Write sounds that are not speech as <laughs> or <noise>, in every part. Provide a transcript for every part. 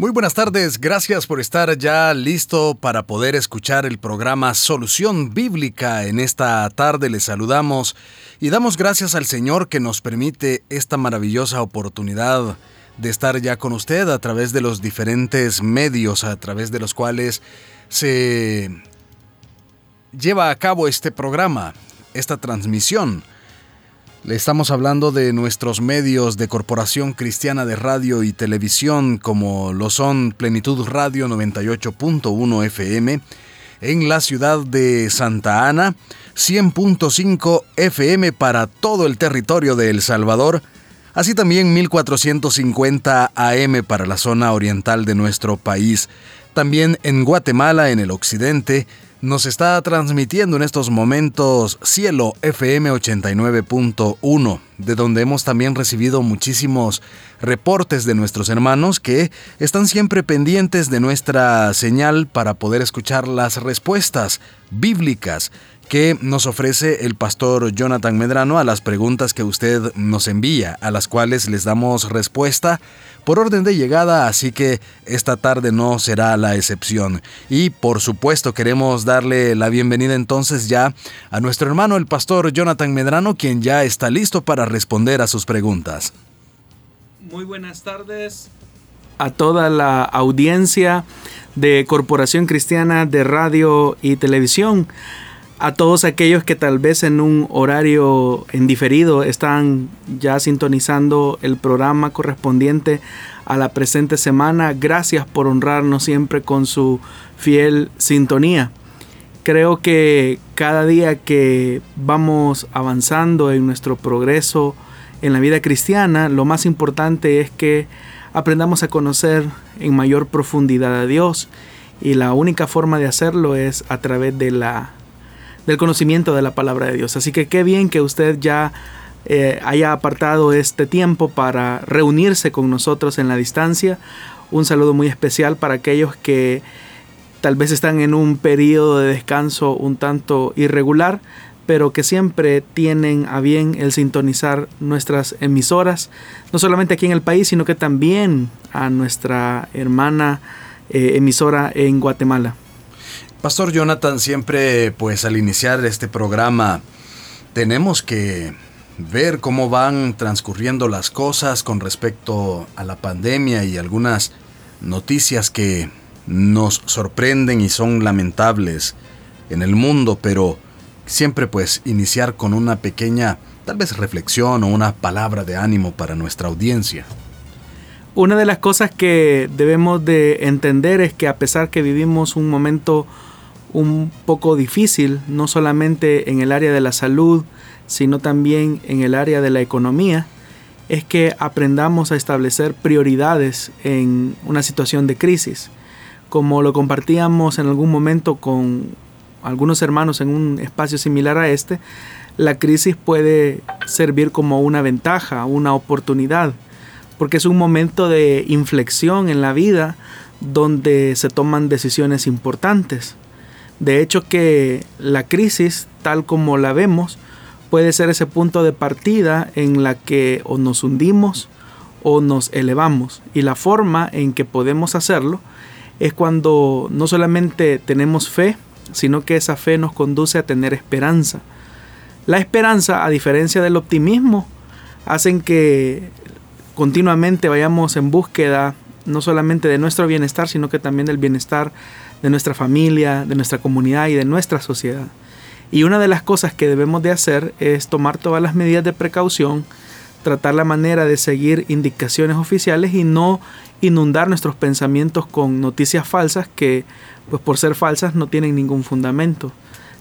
Muy buenas tardes, gracias por estar ya listo para poder escuchar el programa Solución Bíblica. En esta tarde les saludamos y damos gracias al Señor que nos permite esta maravillosa oportunidad de estar ya con usted a través de los diferentes medios a través de los cuales se lleva a cabo este programa, esta transmisión. Le estamos hablando de nuestros medios de Corporación Cristiana de Radio y Televisión, como lo son Plenitud Radio 98.1 FM, en la ciudad de Santa Ana, 100.5 FM para todo el territorio de El Salvador, así también 1450 AM para la zona oriental de nuestro país, también en Guatemala, en el occidente, nos está transmitiendo en estos momentos Cielo FM 89.1, de donde hemos también recibido muchísimos reportes de nuestros hermanos que están siempre pendientes de nuestra señal para poder escuchar las respuestas bíblicas que nos ofrece el pastor Jonathan Medrano a las preguntas que usted nos envía, a las cuales les damos respuesta por orden de llegada, así que esta tarde no será la excepción. Y por supuesto queremos darle la bienvenida entonces ya a nuestro hermano el pastor Jonathan Medrano, quien ya está listo para responder a sus preguntas. Muy buenas tardes a toda la audiencia de Corporación Cristiana de Radio y Televisión a todos aquellos que tal vez en un horario en diferido están ya sintonizando el programa correspondiente a la presente semana. Gracias por honrarnos siempre con su fiel sintonía. Creo que cada día que vamos avanzando en nuestro progreso en la vida cristiana, lo más importante es que aprendamos a conocer en mayor profundidad a Dios y la única forma de hacerlo es a través de la del conocimiento de la palabra de Dios. Así que qué bien que usted ya eh, haya apartado este tiempo para reunirse con nosotros en la distancia. Un saludo muy especial para aquellos que tal vez están en un periodo de descanso un tanto irregular, pero que siempre tienen a bien el sintonizar nuestras emisoras, no solamente aquí en el país, sino que también a nuestra hermana eh, emisora en Guatemala. Pastor Jonathan, siempre pues al iniciar este programa tenemos que ver cómo van transcurriendo las cosas con respecto a la pandemia y algunas noticias que nos sorprenden y son lamentables en el mundo, pero siempre pues iniciar con una pequeña tal vez reflexión o una palabra de ánimo para nuestra audiencia. Una de las cosas que debemos de entender es que a pesar que vivimos un momento un poco difícil, no solamente en el área de la salud, sino también en el área de la economía, es que aprendamos a establecer prioridades en una situación de crisis. Como lo compartíamos en algún momento con algunos hermanos en un espacio similar a este, la crisis puede servir como una ventaja, una oportunidad, porque es un momento de inflexión en la vida donde se toman decisiones importantes. De hecho que la crisis, tal como la vemos, puede ser ese punto de partida en la que o nos hundimos o nos elevamos. Y la forma en que podemos hacerlo es cuando no solamente tenemos fe, sino que esa fe nos conduce a tener esperanza. La esperanza, a diferencia del optimismo, hacen que continuamente vayamos en búsqueda no solamente de nuestro bienestar, sino que también del bienestar de nuestra familia, de nuestra comunidad y de nuestra sociedad. Y una de las cosas que debemos de hacer es tomar todas las medidas de precaución, tratar la manera de seguir indicaciones oficiales y no inundar nuestros pensamientos con noticias falsas que, pues por ser falsas, no tienen ningún fundamento.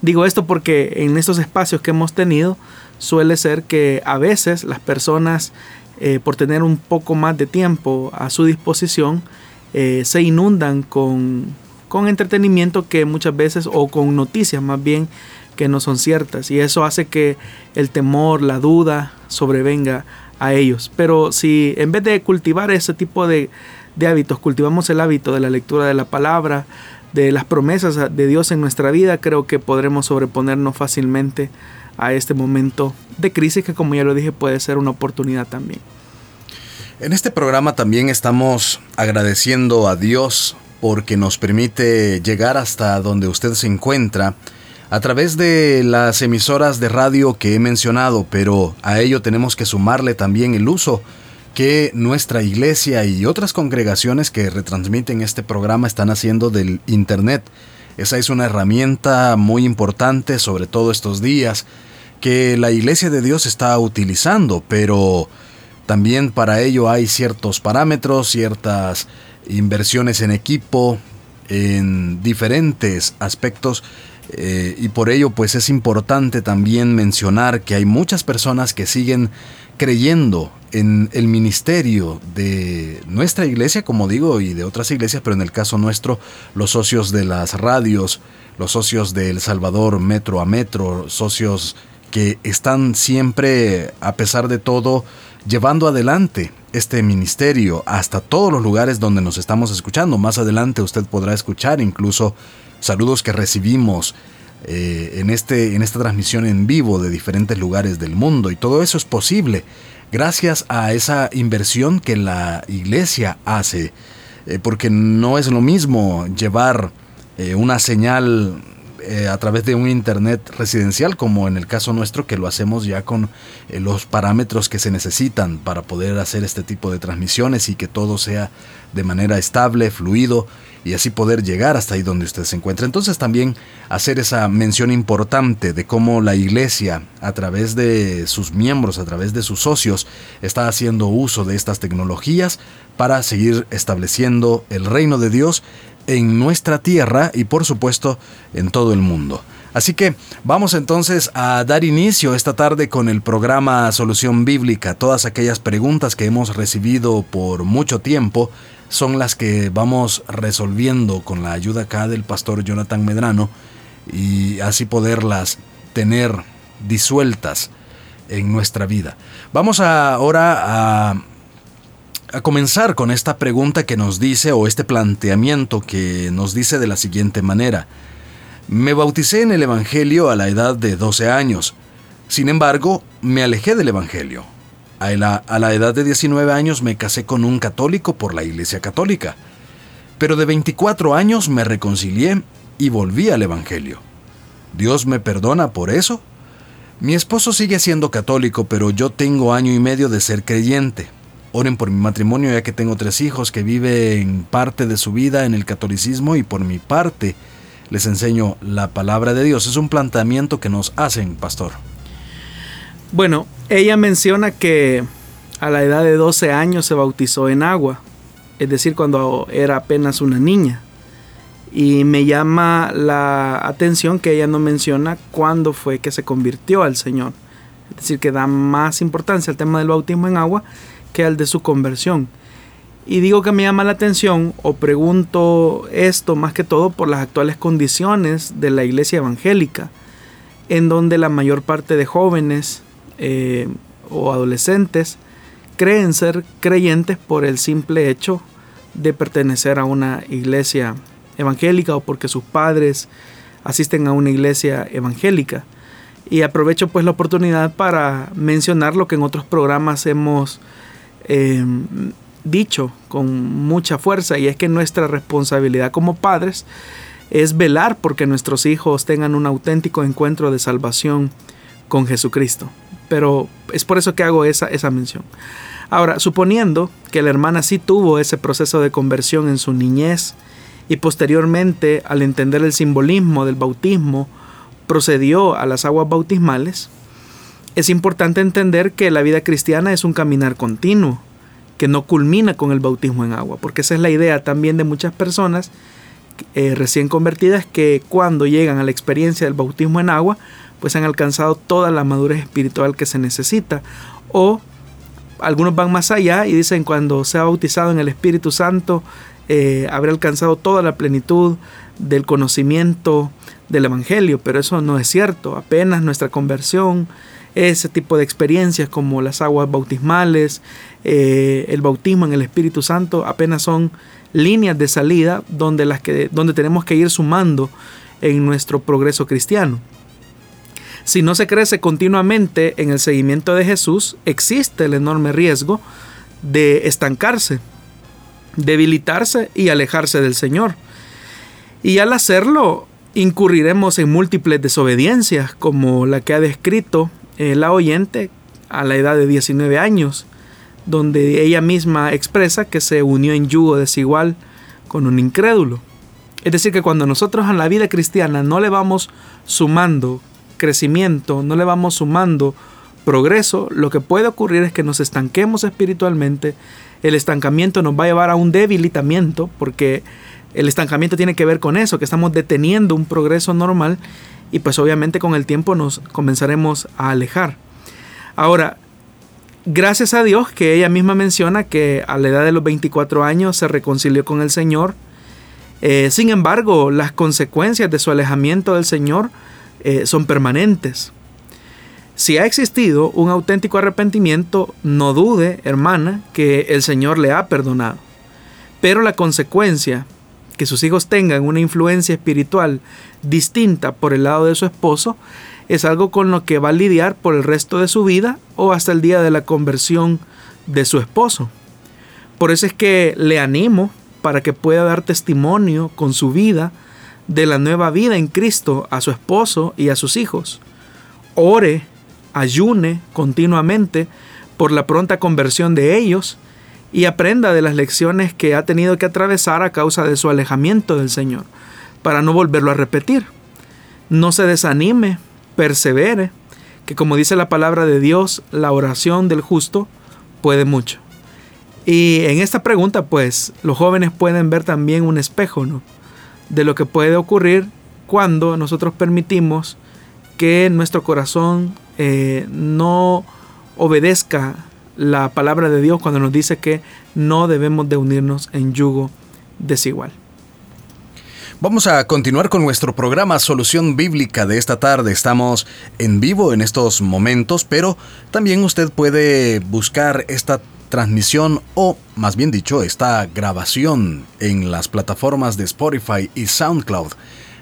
Digo esto porque en estos espacios que hemos tenido suele ser que a veces las personas, eh, por tener un poco más de tiempo a su disposición, eh, se inundan con con entretenimiento que muchas veces, o con noticias más bien, que no son ciertas. Y eso hace que el temor, la duda sobrevenga a ellos. Pero si en vez de cultivar ese tipo de, de hábitos, cultivamos el hábito de la lectura de la palabra, de las promesas de Dios en nuestra vida, creo que podremos sobreponernos fácilmente a este momento de crisis que como ya lo dije puede ser una oportunidad también. En este programa también estamos agradeciendo a Dios porque nos permite llegar hasta donde usted se encuentra a través de las emisoras de radio que he mencionado, pero a ello tenemos que sumarle también el uso que nuestra iglesia y otras congregaciones que retransmiten este programa están haciendo del Internet. Esa es una herramienta muy importante, sobre todo estos días, que la iglesia de Dios está utilizando, pero también para ello hay ciertos parámetros, ciertas inversiones en equipo, en diferentes aspectos eh, y por ello pues es importante también mencionar que hay muchas personas que siguen creyendo en el ministerio de nuestra iglesia, como digo, y de otras iglesias, pero en el caso nuestro, los socios de las radios, los socios de El Salvador Metro a Metro, socios que están siempre, a pesar de todo, llevando adelante este ministerio hasta todos los lugares donde nos estamos escuchando. Más adelante usted podrá escuchar incluso saludos que recibimos eh, en, este, en esta transmisión en vivo de diferentes lugares del mundo y todo eso es posible gracias a esa inversión que la iglesia hace, eh, porque no es lo mismo llevar eh, una señal eh, a través de un internet residencial, como en el caso nuestro, que lo hacemos ya con los parámetros que se necesitan para poder hacer este tipo de transmisiones y que todo sea de manera estable, fluido y así poder llegar hasta ahí donde usted se encuentra. Entonces también hacer esa mención importante de cómo la iglesia a través de sus miembros, a través de sus socios, está haciendo uso de estas tecnologías para seguir estableciendo el reino de Dios en nuestra tierra y por supuesto en todo el mundo. Así que vamos entonces a dar inicio esta tarde con el programa Solución Bíblica. Todas aquellas preguntas que hemos recibido por mucho tiempo son las que vamos resolviendo con la ayuda acá del pastor Jonathan Medrano y así poderlas tener disueltas en nuestra vida. Vamos ahora a, a comenzar con esta pregunta que nos dice o este planteamiento que nos dice de la siguiente manera. Me bauticé en el Evangelio a la edad de 12 años. Sin embargo, me alejé del Evangelio. A la, a la, edad de 19 años me casé con un católico por la Iglesia Católica. Pero de 24 años me reconcilié y volví al Evangelio. ¿Dios me perdona por eso? Mi esposo sigue siendo católico, pero yo tengo año y medio de ser creyente. Oren por mi matrimonio ya que tengo tres hijos que viven parte de su vida en el catolicismo y por mi parte les enseño la palabra de Dios. Es un planteamiento que nos hacen, pastor. Bueno, ella menciona que a la edad de 12 años se bautizó en agua, es decir, cuando era apenas una niña. Y me llama la atención que ella no menciona cuándo fue que se convirtió al Señor. Es decir, que da más importancia al tema del bautismo en agua que al de su conversión. Y digo que me llama la atención o pregunto esto más que todo por las actuales condiciones de la iglesia evangélica, en donde la mayor parte de jóvenes eh, o adolescentes creen ser creyentes por el simple hecho de pertenecer a una iglesia evangélica o porque sus padres asisten a una iglesia evangélica. Y aprovecho pues la oportunidad para mencionar lo que en otros programas hemos eh, dicho con mucha fuerza y es que nuestra responsabilidad como padres es velar porque nuestros hijos tengan un auténtico encuentro de salvación con Jesucristo. Pero es por eso que hago esa, esa mención. Ahora, suponiendo que la hermana sí tuvo ese proceso de conversión en su niñez y posteriormente, al entender el simbolismo del bautismo, procedió a las aguas bautismales, es importante entender que la vida cristiana es un caminar continuo que no culmina con el bautismo en agua, porque esa es la idea también de muchas personas eh, recién convertidas que cuando llegan a la experiencia del bautismo en agua, pues han alcanzado toda la madurez espiritual que se necesita. O algunos van más allá y dicen cuando se ha bautizado en el Espíritu Santo, eh, haber alcanzado toda la plenitud del conocimiento del Evangelio, pero eso no es cierto. Apenas nuestra conversión, ese tipo de experiencias como las aguas bautismales, eh, el bautismo en el Espíritu Santo, apenas son líneas de salida donde, las que, donde tenemos que ir sumando en nuestro progreso cristiano. Si no se crece continuamente en el seguimiento de Jesús, existe el enorme riesgo de estancarse, debilitarse y alejarse del Señor. Y al hacerlo, incurriremos en múltiples desobediencias, como la que ha descrito eh, la oyente a la edad de 19 años, donde ella misma expresa que se unió en yugo desigual con un incrédulo. Es decir, que cuando nosotros a la vida cristiana no le vamos sumando crecimiento, no le vamos sumando progreso, lo que puede ocurrir es que nos estanquemos espiritualmente. El estancamiento nos va a llevar a un debilitamiento, porque el estancamiento tiene que ver con eso, que estamos deteniendo un progreso normal y pues obviamente con el tiempo nos comenzaremos a alejar. Ahora, gracias a Dios que ella misma menciona que a la edad de los 24 años se reconcilió con el Señor. Eh, sin embargo, las consecuencias de su alejamiento del Señor eh, son permanentes. Si ha existido un auténtico arrepentimiento, no dude, hermana, que el Señor le ha perdonado. Pero la consecuencia, que sus hijos tengan una influencia espiritual distinta por el lado de su esposo, es algo con lo que va a lidiar por el resto de su vida o hasta el día de la conversión de su esposo. Por eso es que le animo para que pueda dar testimonio con su vida de la nueva vida en Cristo a su esposo y a sus hijos. Ore, ayune continuamente por la pronta conversión de ellos y aprenda de las lecciones que ha tenido que atravesar a causa de su alejamiento del Señor, para no volverlo a repetir. No se desanime, persevere, que como dice la palabra de Dios, la oración del justo puede mucho. Y en esta pregunta, pues, los jóvenes pueden ver también un espejo, de lo que puede ocurrir cuando nosotros permitimos que nuestro corazón eh, no obedezca la palabra de Dios cuando nos dice que no debemos de unirnos en yugo desigual. Vamos a continuar con nuestro programa Solución Bíblica de esta tarde. Estamos en vivo en estos momentos, pero también usted puede buscar esta transmisión o, más bien dicho, esta grabación en las plataformas de Spotify y SoundCloud.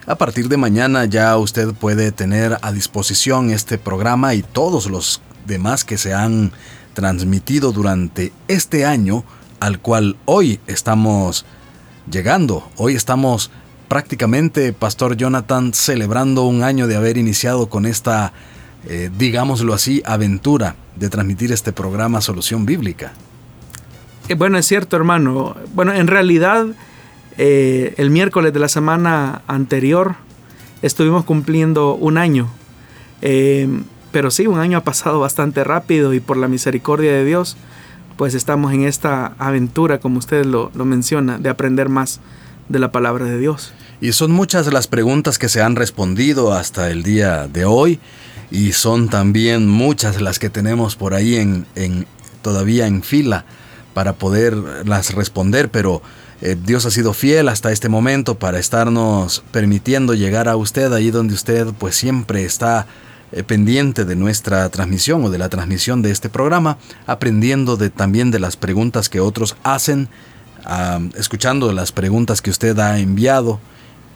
A partir de mañana ya usted puede tener a disposición este programa y todos los demás que se han transmitido durante este año al cual hoy estamos llegando. Hoy estamos prácticamente, Pastor Jonathan, celebrando un año de haber iniciado con esta, eh, digámoslo así, aventura de transmitir este programa Solución Bíblica. Eh, bueno, es cierto, hermano. Bueno, en realidad, eh, el miércoles de la semana anterior estuvimos cumpliendo un año. Pero sí, un año ha pasado bastante rápido y por la misericordia de Dios, pues estamos en esta aventura, como usted lo, menciona, de aprender más de la palabra de Dios. Y son muchas las preguntas que se han respondido hasta el día de hoy y son también muchas las que tenemos por ahí en, todavía en fila para poderlas responder, pero eh, Dios ha sido fiel hasta este momento para estarnos permitiendo llegar a usted ahí donde usted pues siempre está pendiente de nuestra transmisión o de la transmisión de este programa, aprendiendo de, también de las preguntas que otros hacen, escuchando las preguntas que usted ha enviado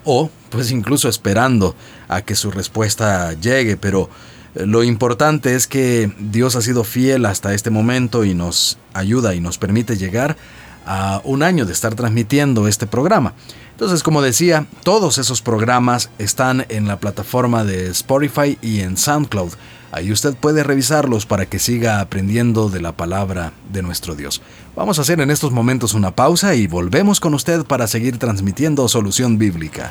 o pues incluso esperando a que su respuesta llegue, pero eh, lo importante es que Dios ha sido fiel hasta este momento y nos ayuda y nos permite llegar a un año de estar transmitiendo este programa. Entonces, como decía, todos esos programas están en la plataforma de Spotify y en SoundCloud. Ahí usted puede revisarlos para que siga aprendiendo de la palabra de nuestro Dios. Vamos a hacer en estos momentos una pausa y volvemos con usted para seguir transmitiendo solución bíblica.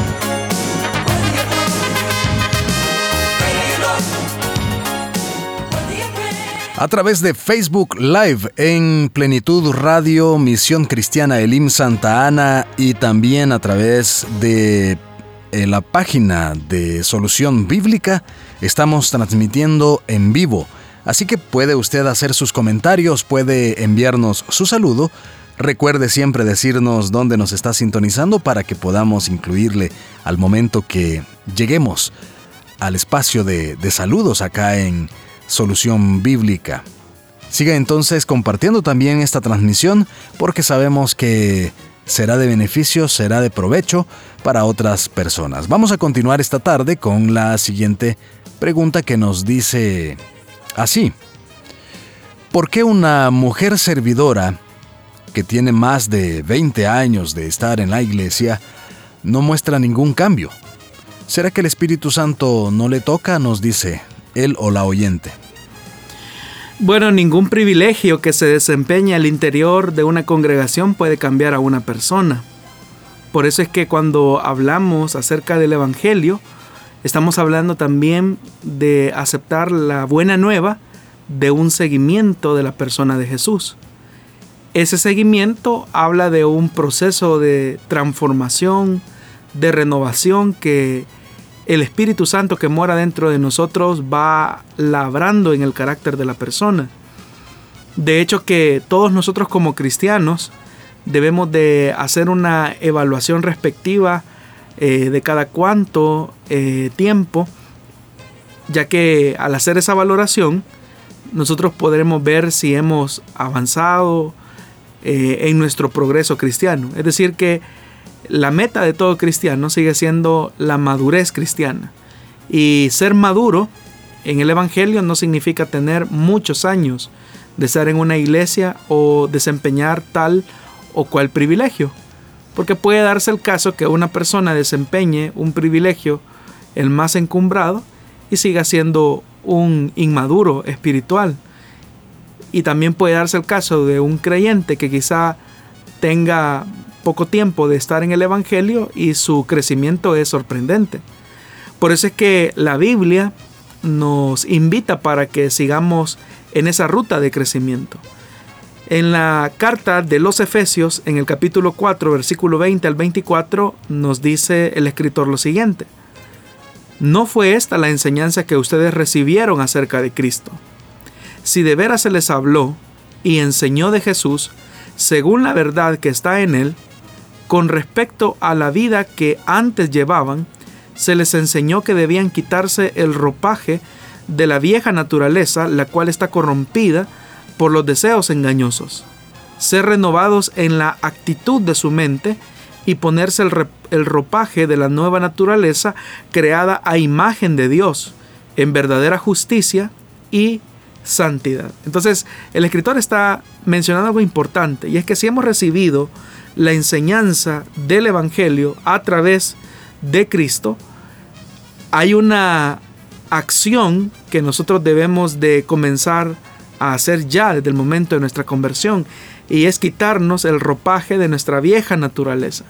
A través de Facebook Live en Plenitud Radio Misión Cristiana Elim Santa Ana y también a través de eh, la página de Solución Bíblica estamos transmitiendo en vivo. Así que puede usted hacer sus comentarios, puede enviarnos su saludo. Recuerde siempre decirnos dónde nos está sintonizando para que podamos incluirle al momento que lleguemos al espacio de, de saludos acá en Solución Bíblica. Siga entonces compartiendo también esta transmisión porque sabemos que será de beneficio, será de provecho para otras personas. Vamos a continuar esta tarde con la siguiente pregunta que nos dice así. ¿Por qué una mujer servidora que tiene más de 20 años de estar en la iglesia no muestra ningún cambio? ¿Será que el Espíritu Santo no le toca? Nos dice él o la oyente. Bueno, ningún privilegio que se desempeñe al interior de una congregación puede cambiar a una persona. Por eso es que cuando hablamos acerca del Evangelio, estamos hablando también de aceptar la buena nueva de un seguimiento de la persona de Jesús. Ese seguimiento habla de un proceso de transformación, de renovación que el Espíritu Santo que mora dentro de nosotros va labrando en el carácter de la persona. De hecho que todos nosotros como cristianos debemos de hacer una evaluación respectiva eh, de cada cuánto eh, tiempo, ya que al hacer esa valoración nosotros podremos ver si hemos avanzado eh, en nuestro progreso cristiano. Es decir, que la meta de todo cristiano sigue siendo la madurez cristiana. Y ser maduro en el Evangelio no significa tener muchos años de estar en una iglesia o desempeñar tal o cual privilegio. Porque puede darse el caso que una persona desempeñe un privilegio el más encumbrado y siga siendo un inmaduro espiritual. Y también puede darse el caso de un creyente que quizá tenga poco tiempo de estar en el Evangelio y su crecimiento es sorprendente. Por eso es que la Biblia nos invita para que sigamos en esa ruta de crecimiento. En la carta de los Efesios, en el capítulo 4, versículo 20 al 24, nos dice el escritor lo siguiente. No fue esta la enseñanza que ustedes recibieron acerca de Cristo. Si de veras se les habló y enseñó de Jesús, según la verdad que está en él, con respecto a la vida que antes llevaban, se les enseñó que debían quitarse el ropaje de la vieja naturaleza, la cual está corrompida por los deseos engañosos, ser renovados en la actitud de su mente y ponerse el, ropaje de la nueva naturaleza creada a imagen de Dios, en verdadera justicia y santidad. Entonces, el escritor está mencionando algo importante, y es que si hemos recibido la enseñanza del Evangelio a través de Cristo, hay una acción que nosotros debemos de comenzar a hacer ya desde el momento de nuestra conversión y es quitarnos el ropaje de nuestra vieja naturaleza.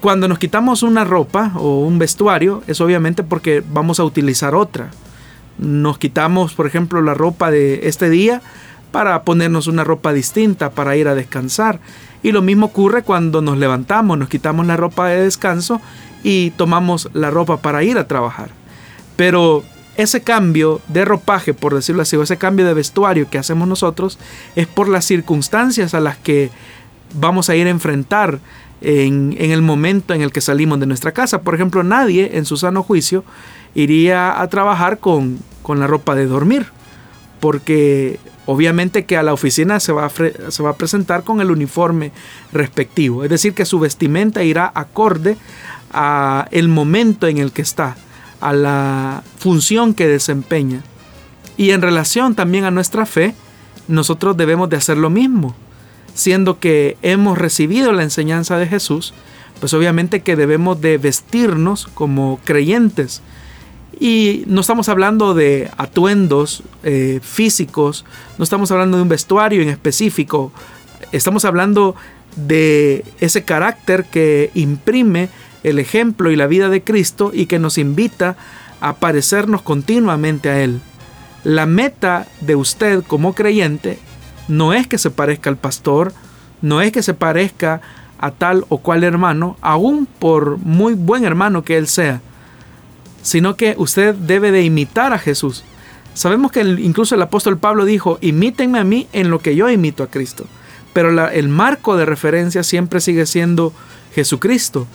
Cuando nos quitamos una ropa o un vestuario es obviamente porque vamos a utilizar otra. Nos quitamos, por ejemplo, la ropa de este día para ponernos una ropa distinta para ir a descansar. Y lo mismo ocurre cuando nos levantamos, nos quitamos la ropa de descanso y tomamos la ropa para ir a trabajar. Pero ese cambio de ropaje, por decirlo así, o ese cambio de vestuario que hacemos nosotros, es por las circunstancias a las que vamos a ir a enfrentar en, el momento en el que salimos de nuestra casa. Por ejemplo, nadie en su sano juicio iría a trabajar con, con la ropa de dormir, porque Obviamente que a la oficina se va, a se va a presentar con el uniforme respectivo, es decir, que su vestimenta irá acorde a el momento en el que está, a la función que desempeña. Y en relación también a nuestra fe, nosotros debemos de hacer lo mismo. siendo que hemos recibido la enseñanza de Jesús, pues obviamente que debemos de vestirnos como creyentes. Y no estamos hablando de atuendos eh, físicos, no estamos hablando de un vestuario en específico, estamos hablando de ese carácter que imprime el ejemplo y la vida de Cristo y que nos invita a parecernos continuamente a Él. La meta de usted como creyente no es que se parezca al pastor, no es que se parezca a tal o cual hermano, aun por muy buen hermano que él sea, sino que usted debe de imitar a Jesús. Sabemos que incluso el apóstol Pablo dijo, imítenme a mí en lo que yo imito a Cristo. Pero el marco de referencia siempre sigue siendo Jesucristo.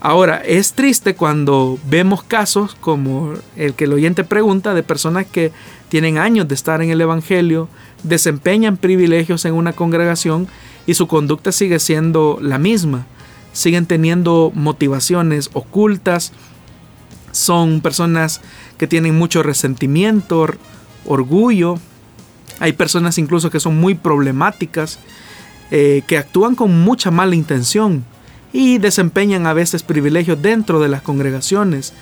Ahora, es triste cuando vemos casos como el que el oyente pregunta de personas que tienen años de estar en el Evangelio, desempeñan privilegios en una congregación y su conducta sigue siendo la misma. Siguen teniendo motivaciones ocultas, son personas que tienen mucho resentimiento, orgullo. Hay personas incluso que son muy problemáticas, eh, que actúan con mucha mala intención y desempeñan a veces privilegios dentro de las congregaciones,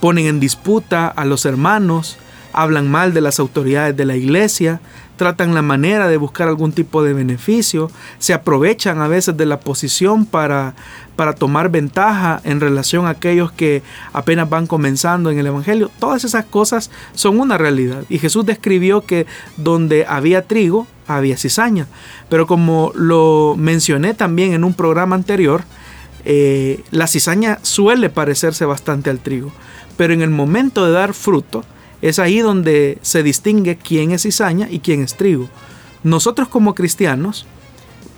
ponen en disputa a los hermanos, hablan mal de las autoridades de la iglesia, tratan la manera de buscar algún tipo de beneficio, se aprovechan a veces de la posición para, para tomar ventaja en relación a aquellos que apenas van comenzando en el Evangelio. Todas esas cosas son una realidad. Y Jesús describió que donde había trigo, había cizaña. Pero como lo mencioné también en un programa anterior, eh, la cizaña suele parecerse bastante al trigo, pero en el momento de dar fruto es ahí donde se distingue quién es cizaña y quién es trigo. Nosotros como cristianos,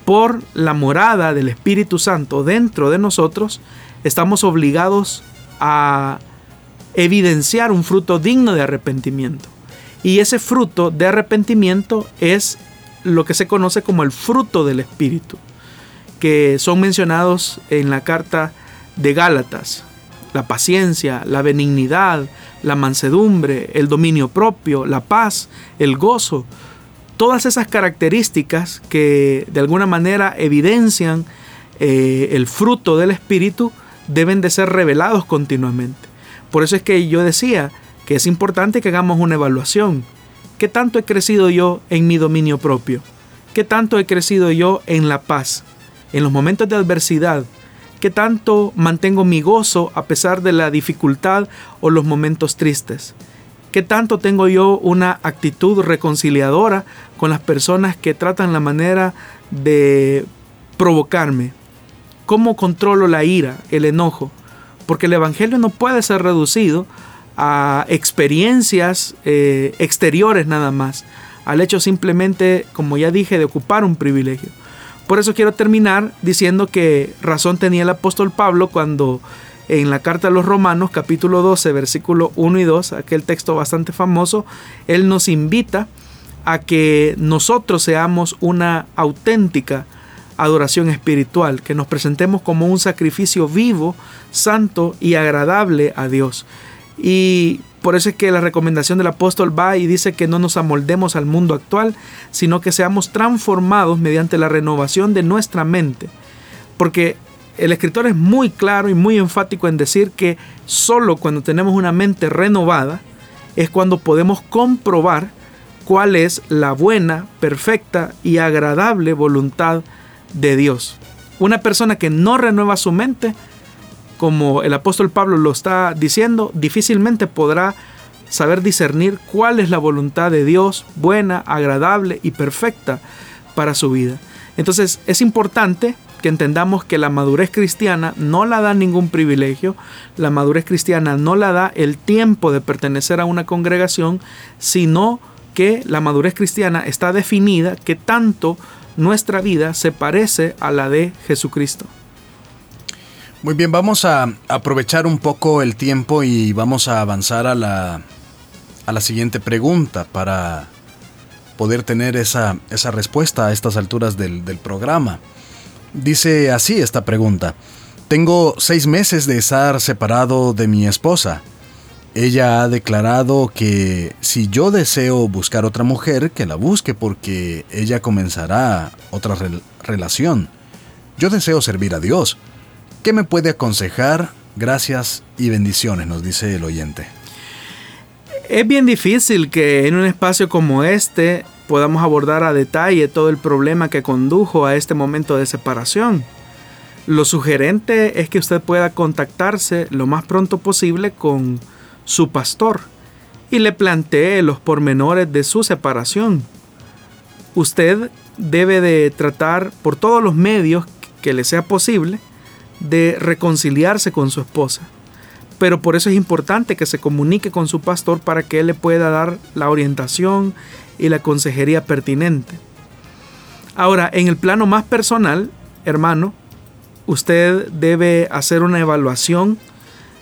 por la morada del Espíritu Santo dentro de nosotros, estamos obligados a evidenciar un fruto digno de arrepentimiento. Y ese fruto de arrepentimiento es lo que se conoce como el fruto del Espíritu que son mencionados en la carta de Gálatas. La paciencia, la benignidad, la mansedumbre, el dominio propio, la paz, el gozo. Todas esas características que de alguna manera evidencian eh, el fruto del Espíritu deben de ser revelados continuamente. Por eso es que yo decía que es importante que hagamos una evaluación. ¿Qué tanto he crecido yo en mi dominio propio? ¿Qué tanto he crecido yo en la paz? en los momentos de adversidad, qué tanto mantengo mi gozo a pesar de la dificultad o los momentos tristes. ¿Qué tanto tengo yo una actitud reconciliadora con las personas que tratan la manera de provocarme? ¿Cómo controlo la ira, el enojo? Porque el Evangelio no puede ser reducido a experiencias eh, exteriores nada más, al hecho simplemente, como ya dije, de ocupar un privilegio. Por eso quiero terminar diciendo que razón tenía el apóstol Pablo cuando en la carta a los Romanos capítulo 12 versículo 1 y 2, aquel texto bastante famoso, él nos invita a que nosotros seamos una auténtica adoración espiritual, que nos presentemos como un sacrificio vivo, santo y agradable a Dios. Y por eso es que la recomendación del apóstol va y dice que no nos amoldemos al mundo actual, sino que seamos transformados mediante la renovación de nuestra mente. Porque el escritor es muy claro y muy enfático en decir que solo cuando tenemos una mente renovada es cuando podemos comprobar cuál es la buena, perfecta y agradable voluntad de Dios. Una persona que no renueva su mente como el apóstol Pablo lo está diciendo, difícilmente podrá saber discernir cuál es la voluntad de Dios buena, agradable y perfecta para su vida. Entonces es importante que entendamos que la madurez cristiana no la da ningún privilegio, la madurez cristiana no la da el tiempo de pertenecer a una congregación, sino que la madurez cristiana está definida que tanto nuestra vida se parece a la de Jesucristo. Muy bien, vamos a aprovechar un poco el tiempo y vamos a avanzar a la, a la siguiente pregunta para poder tener esa, esa respuesta a estas alturas del, del programa. Dice así esta pregunta. Tengo seis meses de estar separado de mi esposa. ella ha declarado que si yo deseo buscar otra mujer, que la busque porque ella comenzará otra relación. Yo deseo servir a Dios. ¿Qué me puede aconsejar? Gracias y bendiciones, nos dice el oyente. Es bien difícil que en un espacio como este podamos abordar a detalle todo el problema que condujo a este momento de separación. Lo sugerente es que usted pueda contactarse lo más pronto posible con su pastor y le plantee los pormenores de su separación. Usted debe de tratar por todos los medios que le sea posible de reconciliarse con su esposa. Pero por eso es importante que se comunique con su pastor para que él le pueda dar la orientación y la consejería pertinente. Ahora, en el plano más personal, hermano, usted debe hacer una evaluación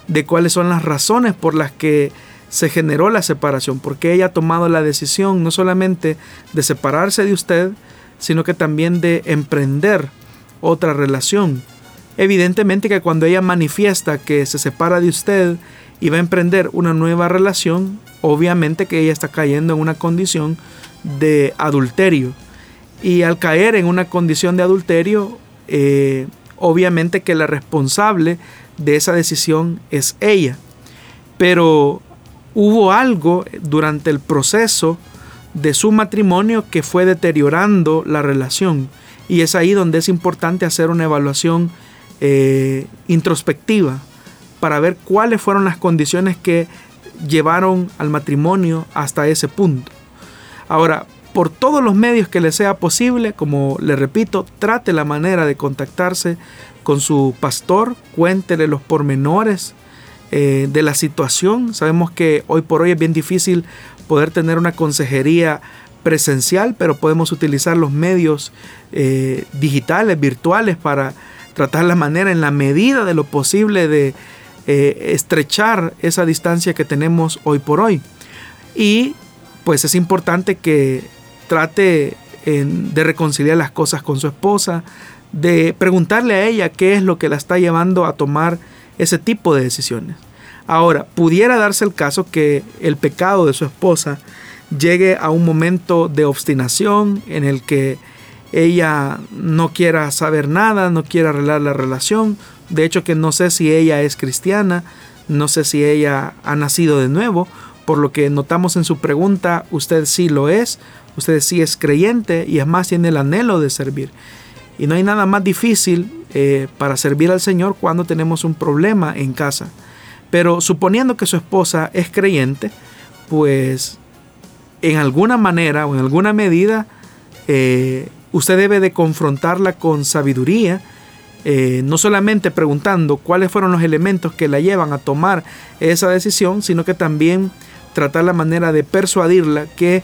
de cuáles son las razones por las que se generó la separación, porque ella ha tomado la decisión no solamente de separarse de usted, sino que también de emprender otra relación. Evidentemente que cuando ella manifiesta que se separa de usted y va a emprender una nueva relación, obviamente que ella está cayendo en una condición de adulterio. Y al caer en una condición de adulterio, eh, obviamente que la responsable de esa decisión es ella. Pero hubo algo durante el proceso de su matrimonio que fue deteriorando la relación. Y es ahí donde es importante hacer una evaluación eh, introspectiva para ver cuáles fueron las condiciones que llevaron al matrimonio hasta ese punto. Ahora, por todos los medios que le sea posible, como le repito, trate la manera de contactarse con su pastor, cuéntele los pormenores eh, de la situación. Sabemos que hoy por hoy es bien difícil poder tener una consejería presencial, pero podemos utilizar los medios eh, digitales, virtuales, para tratar la manera en la medida de lo posible de eh, estrechar esa distancia que tenemos hoy por hoy. Y pues es importante que trate de reconciliar las cosas con su esposa, de preguntarle a ella qué es lo que la está llevando a tomar ese tipo de decisiones. Ahora, pudiera darse el caso que el pecado de su esposa llegue a un momento de obstinación en el que ella no quiera saber nada, no quiera arreglar la relación. De hecho, que no sé si ella es cristiana, no sé si ella ha nacido de nuevo. Por lo que notamos en su pregunta, usted sí lo es, usted sí es creyente y es más tiene el anhelo de servir. Y no hay nada más difícil eh, para servir al Señor cuando tenemos un problema en casa. Pero suponiendo que su esposa es creyente, pues en alguna manera o en alguna medida eh, usted debe de confrontarla con sabiduría, eh, no solamente preguntando cuáles fueron los elementos que la llevan a tomar esa decisión, sino que también tratar la manera de persuadirla que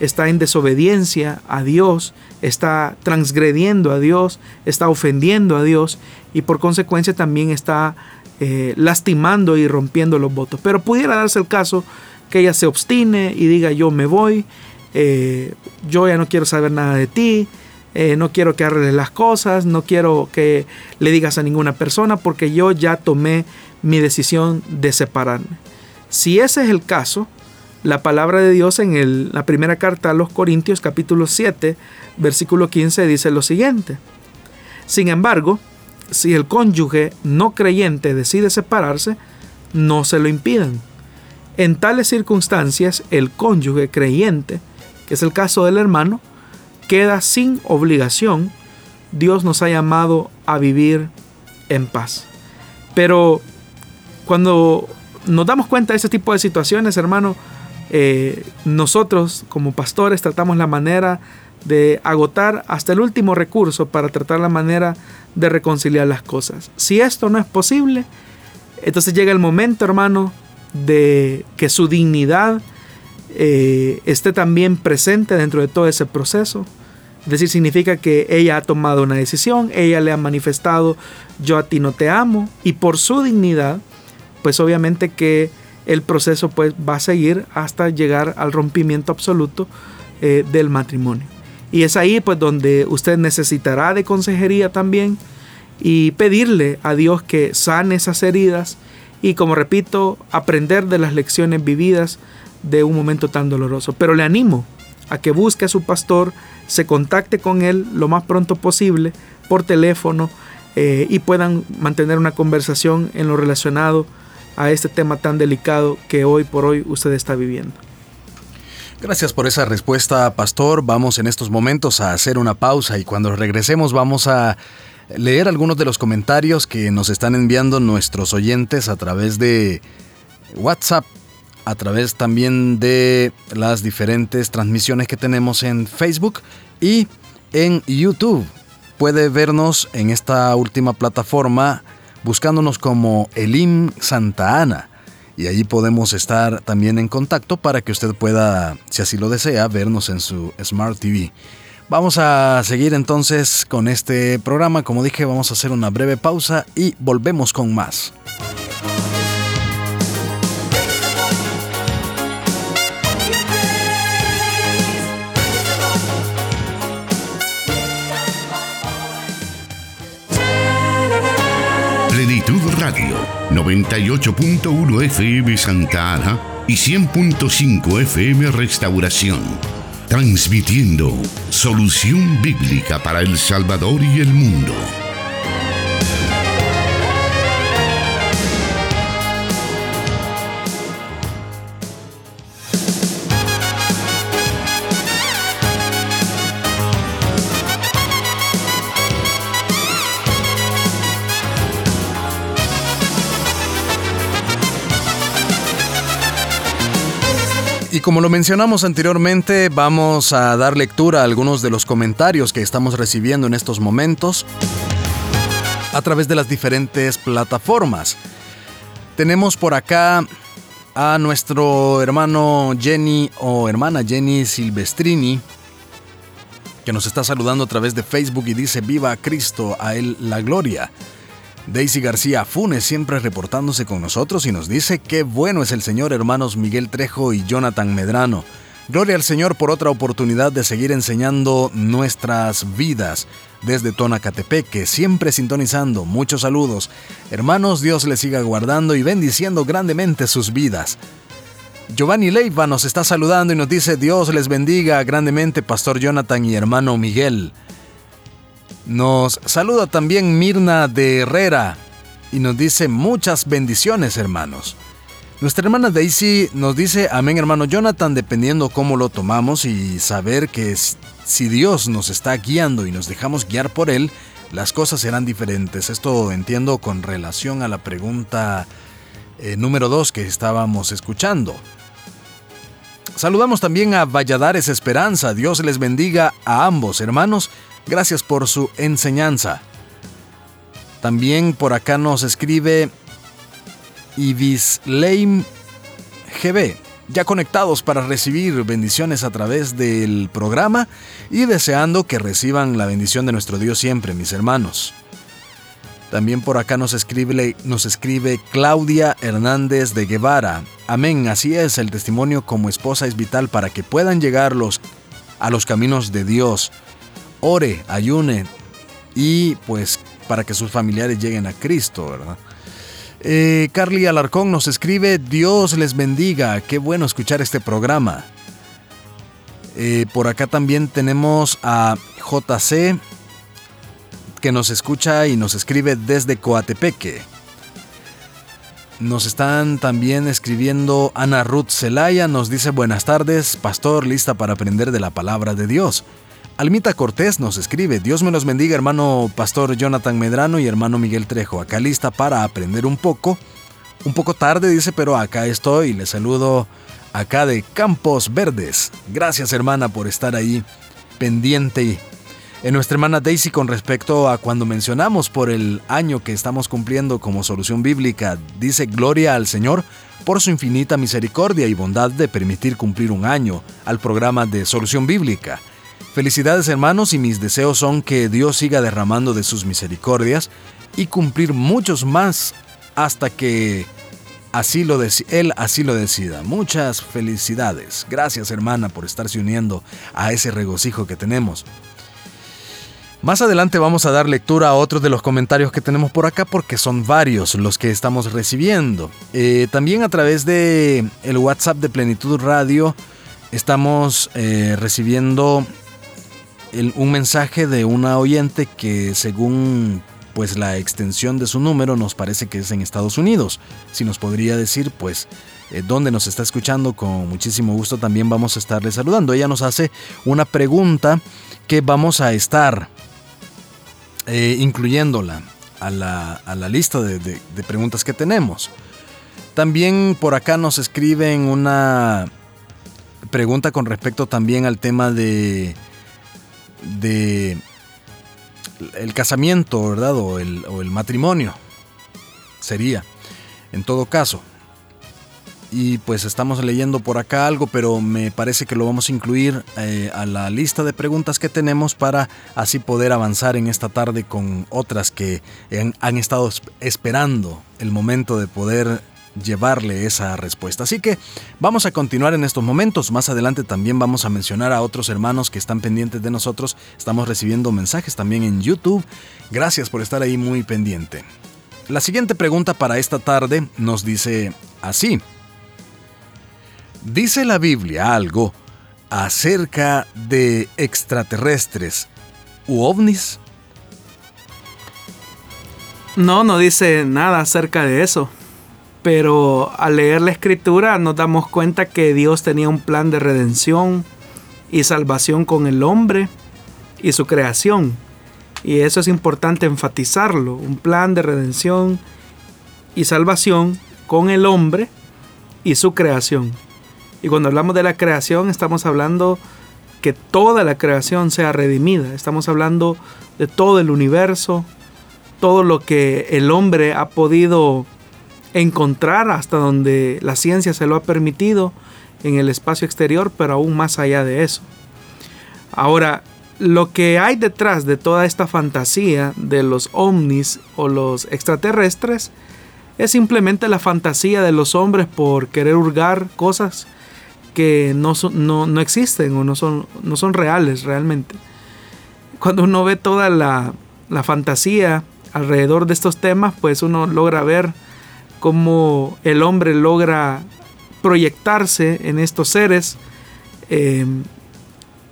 está en desobediencia a Dios, está transgrediendo a Dios, está ofendiendo a Dios y por consecuencia también está eh, lastimando y rompiendo los votos. Pero pudiera darse el caso que ella se obstine y diga yo me voy, eh, yo ya no quiero saber nada de ti, eh, no quiero que arregles las cosas, no quiero que le digas a ninguna persona porque yo ya tomé mi decisión de separarme. Si ese es el caso, la palabra de Dios en la primera carta a los Corintios capítulo 7 versículo 15 dice lo siguiente. Sin embargo, si el cónyuge no creyente decide separarse, no se lo impidan. En tales circunstancias, el cónyuge creyente, que es el caso del hermano, queda sin obligación. Dios nos ha llamado a vivir en paz. Pero cuando nos damos cuenta de ese tipo de situaciones, hermano, eh, nosotros como pastores tratamos la manera de agotar hasta el último recurso para tratar la manera de reconciliar las cosas. Si esto no es posible, entonces llega el momento, hermano, de que su dignidad eh, esté también presente dentro de todo ese proceso. Es decir, significa que ella ha tomado una decisión, ella le ha manifestado, yo a ti no te amo, y por su dignidad, pues obviamente que el proceso pues va a seguir hasta llegar al rompimiento absoluto eh, del matrimonio. Y es ahí pues donde usted necesitará de consejería también y pedirle a Dios que sane esas heridas y como repito, aprender de las lecciones vividas de un momento tan doloroso. Pero le animo a que busque a su pastor, se contacte con él lo más pronto posible por teléfono eh, y puedan mantener una conversación en lo relacionado a este tema tan delicado que hoy por hoy usted está viviendo. Gracias por esa respuesta, Pastor. Vamos en estos momentos a hacer una pausa y cuando regresemos vamos a leer algunos de los comentarios que nos están enviando nuestros oyentes a través de WhatsApp, a través también de las diferentes transmisiones que tenemos en Facebook y en YouTube. Puede vernos en esta última plataforma buscándonos como Elim Santa Ana. Y allí podemos estar también en contacto para que usted pueda, si así lo desea, vernos en su Smart TV. Vamos a seguir entonces con este programa. Como dije, vamos a hacer una breve pausa y volvemos con más. Radio, 98.1 FM Santa Ana y 100.5 FM Restauración. Transmitiendo solución bíblica para El Salvador y el mundo. Como lo mencionamos anteriormente, vamos a dar lectura a algunos de los comentarios que estamos recibiendo en estos momentos a través de las diferentes plataformas. Tenemos por acá a nuestro hermano Jenny o hermana Jenny Silvestrini, que nos está saludando a través de Facebook y dice, viva Cristo, a Él la gloria. Daisy García Funes siempre reportándose con nosotros y nos dice qué bueno es el Señor hermanos Miguel Trejo y Jonathan Medrano. Gloria al Señor por otra oportunidad de seguir enseñando nuestras vidas desde Tonacatepeque, siempre sintonizando. Muchos saludos. Hermanos, Dios les siga guardando y bendiciendo grandemente sus vidas. Giovanni Leiva nos está saludando y nos dice Dios les bendiga grandemente Pastor Jonathan y hermano Miguel. Nos saluda también Mirna de Herrera y nos dice muchas bendiciones hermanos. Nuestra hermana Daisy nos dice amén hermano Jonathan dependiendo cómo lo tomamos y saber que si Dios nos está guiando y nos dejamos guiar por Él, las cosas serán diferentes. Esto entiendo con relación a la pregunta eh, número 2 que estábamos escuchando. Saludamos también a Valladares Esperanza. Dios les bendiga a ambos hermanos Gracias por su enseñanza. También por acá nos escribe Ibisleim GB, ya conectados para recibir bendiciones a través del programa y deseando que reciban la bendición de nuestro Dios siempre, mis hermanos. También por acá nos escribe, nos escribe Claudia Hernández de Guevara. Amén, así es, el testimonio como esposa es vital para que puedan llegar los, a los caminos de Dios ore, ayune y pues para que sus familiares lleguen a Cristo, ¿verdad? Eh, Carly Alarcón nos escribe, Dios les bendiga, qué bueno escuchar este programa. Eh, por acá también tenemos a JC, que nos escucha y nos escribe desde Coatepeque. Nos están también escribiendo Ana Ruth Zelaya, nos dice buenas tardes, pastor, lista para aprender de la palabra de Dios. Almita Cortés nos escribe, Dios me los bendiga hermano Pastor Jonathan Medrano y hermano Miguel Trejo, acá lista para aprender un poco. Un poco tarde dice, pero acá estoy, les saludo acá de Campos Verdes. Gracias hermana por estar ahí pendiente. En nuestra hermana Daisy con respecto a cuando mencionamos por el año que estamos cumpliendo como solución bíblica, dice gloria al Señor por su infinita misericordia y bondad de permitir cumplir un año al programa de solución bíblica. Felicidades hermanos y mis deseos son que Dios siga derramando de sus misericordias y cumplir muchos más hasta que así lo Él así lo decida. Muchas felicidades. Gracias hermana por estarse uniendo a ese regocijo que tenemos. Más adelante vamos a dar lectura a otros de los comentarios que tenemos por acá porque son varios los que estamos recibiendo. Eh, también a través de el WhatsApp de Plenitud Radio estamos eh, recibiendo un mensaje de una oyente que según pues la extensión de su número nos parece que es en Estados Unidos. Si nos podría decir pues eh, dónde nos está escuchando, con muchísimo gusto también vamos a estarle saludando. Ella nos hace una pregunta que vamos a estar eh, incluyéndola a la, lista de, preguntas que tenemos. También por acá nos escriben una pregunta con respecto también al tema de, de el casamiento, ¿verdad? O el, o el matrimonio. Sería, en todo caso y pues estamos leyendo por acá algo, pero me parece que lo vamos a incluir eh, a la lista de preguntas que tenemos para así poder avanzar en esta tarde con otras que han, estado esperando el momento de poder llevarle esa respuesta. Así que vamos a continuar en estos momentos. Más adelante también vamos a mencionar a otros hermanos que están pendientes de nosotros. Estamos recibiendo mensajes también en YouTube. Gracias por estar ahí muy pendiente. La siguiente pregunta para esta tarde nos dice así. ¿Dice la Biblia algo acerca de extraterrestres u ovnis? No, no dice nada acerca de eso. Pero al leer la escritura nos damos cuenta que Dios tenía un plan de redención y salvación con el hombre y su creación. Y eso es importante enfatizarlo. Un plan de redención y salvación con el hombre y su creación. Y cuando hablamos de la creación, estamos hablando que toda la creación sea redimida. Estamos hablando de todo el universo, todo lo que el hombre ha podido encontrar hasta donde la ciencia se lo ha permitido en el espacio exterior, pero aún más allá de eso. Ahora, lo que hay detrás de toda esta fantasía de los ovnis o los extraterrestres es simplemente la fantasía de los hombres por querer hurgar cosas que no, no, existen o no son, no son reales realmente. Cuando uno ve toda la, fantasía alrededor de estos temas, pues uno logra ver cómo el hombre logra proyectarse en estos seres em,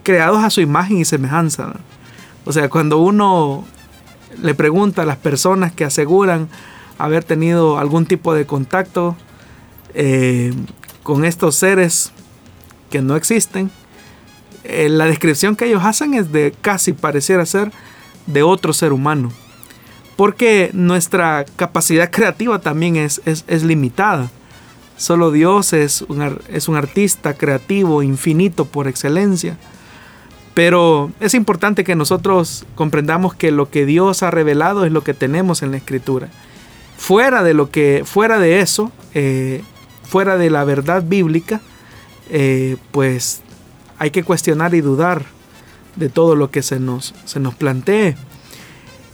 creados a su imagen y semejanza. O sea, cuando uno le pregunta a las personas que aseguran haber tenido algún tipo de contacto em, con estos seres que no existen, eh, la descripción que ellos hacen es de casi pareciera ser de otro ser humano. Porque nuestra capacidad creativa también es, es, limitada. Solo Dios es un, es un artista creativo infinito por excelencia. Pero es importante que nosotros comprendamos que lo que Dios ha revelado es lo que tenemos en la Escritura. Fuera de lo que, fuera de eso, eh, fuera de la verdad bíblica, eh, pues hay que cuestionar y dudar de todo lo que se nos, se nos plantee.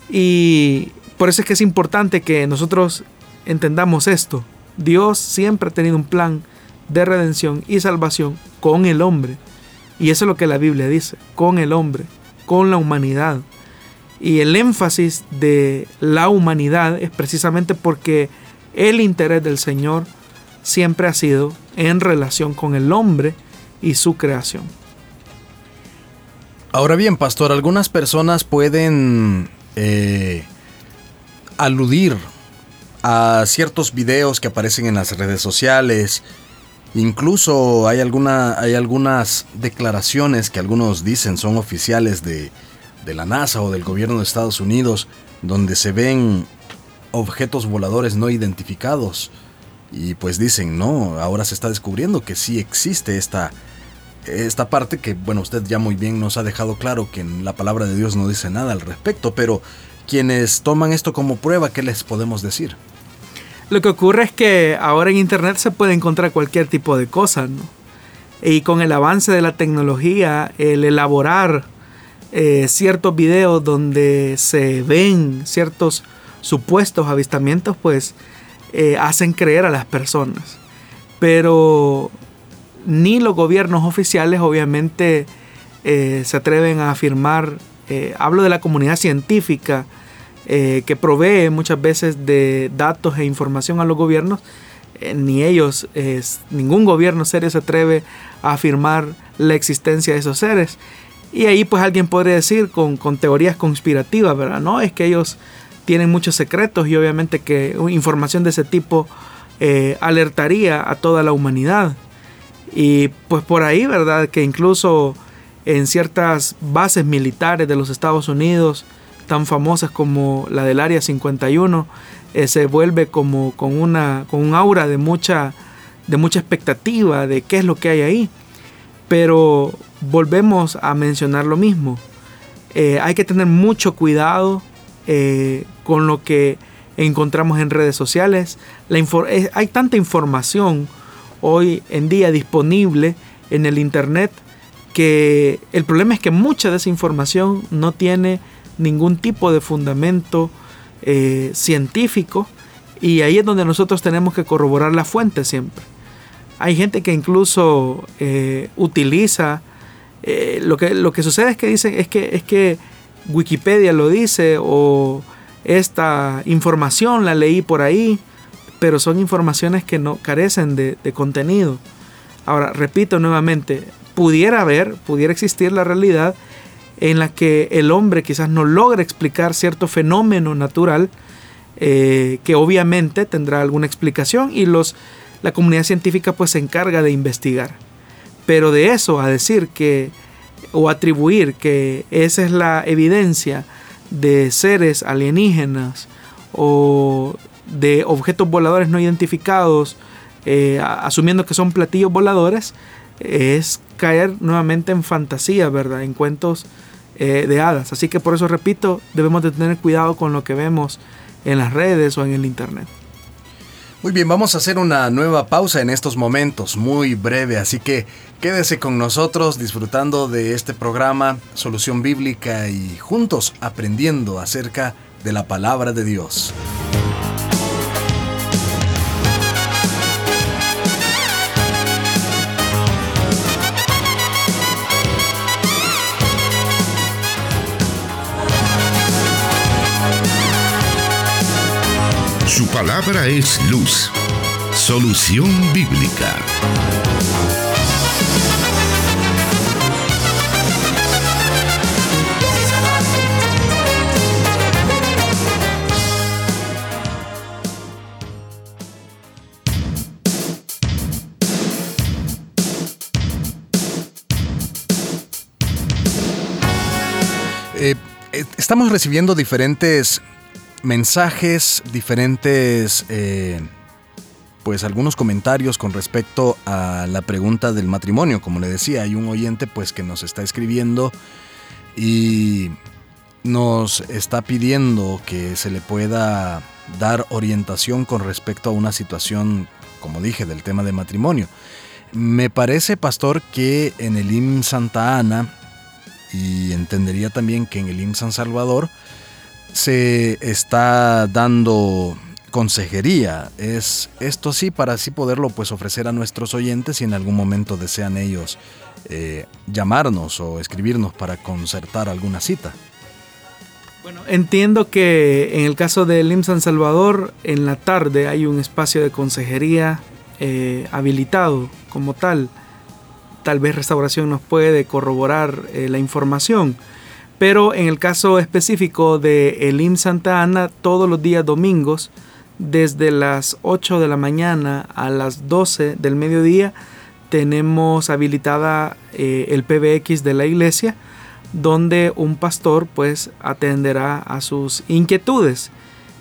Y por eso es que es importante que nosotros entendamos esto. Dios siempre ha tenido un plan de redención y salvación con el hombre. Y eso es lo que la Biblia dice, con el hombre, con la humanidad. Y el énfasis de la humanidad es precisamente porque el interés del Señor siempre ha sido en relación con el hombre y su creación. Ahora bien, pastor, algunas personas pueden eh, aludir a ciertos videos que aparecen en las redes sociales. Incluso hay, alguna, hay algunas declaraciones que algunos dicen son oficiales de, de la NASA o del gobierno de Estados Unidos, donde se ven objetos voladores no identificados y pues dicen, no, ahora se está descubriendo que sí existe esta, esta parte que, bueno, usted ya muy bien nos ha dejado claro que en la palabra de Dios no dice nada al respecto, pero quienes toman esto como prueba, ¿qué les podemos decir? Lo que ocurre es que ahora en Internet se puede encontrar cualquier tipo de cosa, ¿no? Y con el avance de la tecnología, el elaborar eh, ciertos videos donde se ven ciertos supuestos avistamientos, pues eh, hacen creer a las personas. Pero ni los gobiernos oficiales obviamente eh, se atreven a afirmar eh, hablo de la comunidad científica que provee muchas veces de datos e información a los gobiernos, ni ellos, ningún gobierno serio se atreve a afirmar la existencia de esos seres. Y ahí pues alguien podría decir con, con teorías conspirativas, ¿verdad? No, es que ellos tienen muchos secretos y obviamente que información de ese tipo alertaría a toda la humanidad. Y pues por ahí, ¿verdad? Que incluso en ciertas bases militares de los Estados Unidos, tan famosas como la del Área 51, eh, se vuelve como con, una, con un aura de mucha, de mucha expectativa de qué es lo que hay ahí. Pero volvemos a mencionar lo mismo. Eh, hay que tener mucho cuidado eh, con lo que encontramos en redes sociales. Hay tanta información hoy en día disponible en el Internet que el problema es que mucha de esa información no tiene ningún tipo de fundamento eh, científico y ahí es donde nosotros tenemos que corroborar la fuente siempre. Hay gente que incluso eh, utiliza eh, lo, que, lo que sucede es que dicen es que, es que Wikipedia lo dice o esta información la leí por ahí pero son informaciones que no carecen de, contenido. Ahora, repito nuevamente, pudiera haber, pudiera existir la realidad en la que el hombre quizás no logra explicar cierto fenómeno natural eh, que obviamente tendrá alguna explicación y los, la comunidad científica pues se encarga de investigar. Pero de eso a decir que o atribuir que esa es la evidencia de seres alienígenas o de objetos voladores no identificados, eh, asumiendo que son platillos voladores, es caer nuevamente en fantasía, ¿verdad? En cuentos eh, de hadas. Así que por eso repito, debemos de tener cuidado con lo que vemos en las redes o en el Internet. Muy bien, vamos a hacer una nueva pausa en estos momentos, muy breve, así que quédese con nosotros disfrutando de este programa Solución Bíblica y juntos aprendiendo acerca de la palabra de Dios. Su palabra es luz. Solución bíblica. Eh, eh, estamos recibiendo diferentes mensajes, diferentes, eh, pues algunos comentarios con respecto a la pregunta del matrimonio. Como le decía, hay un oyente pues que nos está escribiendo y nos está pidiendo que se le pueda dar orientación con respecto a una situación, como dije, del tema de matrimonio. Me parece, pastor, que en el IM Santa Ana, y entendería también que en el IM San Salvador, se está dando consejería. Es esto sí para así poderlo pues ofrecer a nuestros oyentes si en algún momento desean ellos eh, llamarnos o escribirnos para concertar alguna cita. Bueno, entiendo que en el caso del IM San Salvador, en la tarde hay un espacio de consejería eh, habilitado como tal. Tal vez Restauración nos puede corroborar eh, la información. Pero en el caso específico de el Santa Ana, todos los días domingos, desde las 8 de la mañana a las 12 del mediodía, tenemos habilitada eh, el PBX de la iglesia, donde un pastor pues atenderá a sus inquietudes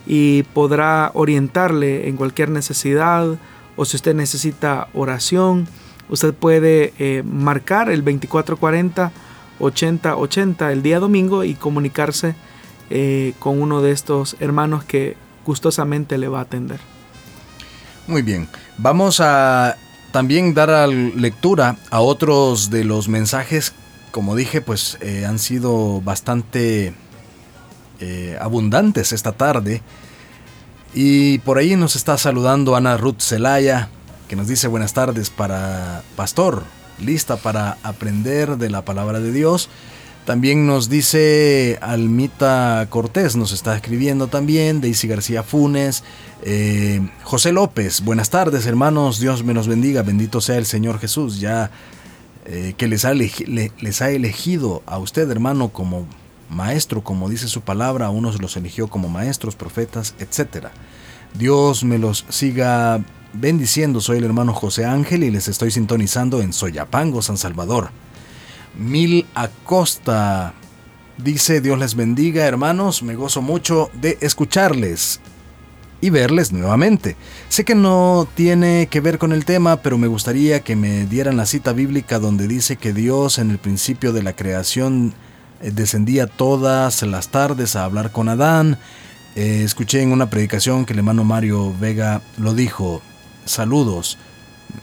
y podrá orientarle en cualquier necesidad o si usted necesita oración, usted puede eh, marcar el 2440 8080 el día domingo y comunicarse eh, con uno de estos hermanos que gustosamente le va a atender. Muy bien, vamos a también dar lectura a otros de los mensajes, como dije, pues eh, han sido bastante eh, abundantes esta tarde. Y por ahí nos está saludando Ana Ruth Zelaya, que nos dice buenas tardes para Pastor lista para aprender de la palabra de Dios. También nos dice Almita Cortés, nos está escribiendo también, Daisy García Funes, eh, José López, buenas tardes hermanos, Dios me los bendiga, bendito sea el Señor Jesús, ya eh, que les ha, les ha elegido a usted hermano como maestro, como dice su palabra, a unos los eligió como maestros, profetas, etc. Dios me los siga bendiciendo, soy el hermano José Ángel y les estoy sintonizando en Soyapango, San Salvador. Mil Acosta dice Dios les bendiga hermanos, me gozo mucho de escucharles y verles nuevamente. Sé que no tiene que ver con el tema, pero me gustaría que me dieran la cita bíblica donde dice que Dios en el principio de la creación eh, descendía todas las tardes a hablar con Adán. Eh, escuché en una predicación que el hermano Mario Vega lo dijo. Saludos.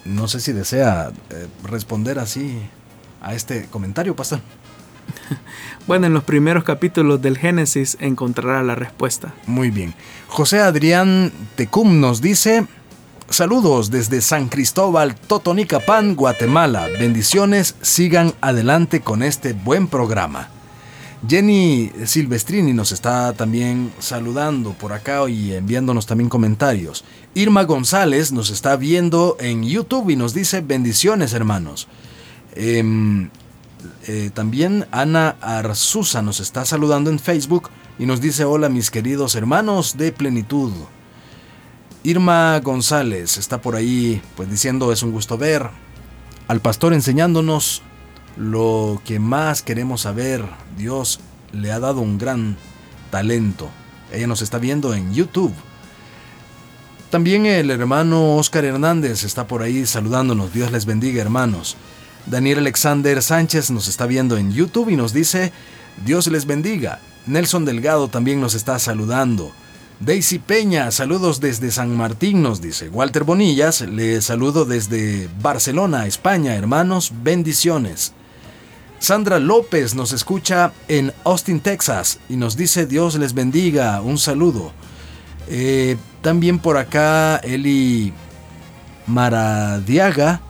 No sé si desea eh, responder así a este comentario, pastor? <laughs> Bueno, en los primeros capítulos del Génesis encontrará la respuesta. Muy bien. José Adrián Tecum nos dice, saludos desde San Cristóbal, Totonicapán, Guatemala. Bendiciones, sigan adelante con este buen programa. Jenny Silvestrini nos está también saludando por acá y enviándonos también comentarios. Irma González nos está viendo en YouTube y nos dice bendiciones hermanos. Em, eh, también Ana Arzusa nos está saludando en Facebook y nos dice hola mis queridos hermanos de plenitud. Irma González está por ahí pues diciendo es un gusto ver al pastor enseñándonos lo que más queremos saber. Dios le ha dado un gran talento. Ella nos está viendo en YouTube. También el hermano Oscar Hernández está por ahí saludándonos. Dios les bendiga hermanos. Daniel Alexander Sánchez nos está viendo en YouTube y nos dice, Dios les bendiga. Nelson Delgado también nos está saludando. Daisy Peña, saludos desde San Martín, nos dice. Walter Bonillas, le saludo desde Barcelona, España, hermanos, bendiciones. Sandra López nos escucha en Austin, Texas, y nos dice Dios les bendiga, un saludo. Eh, también por acá Eli Maradiaga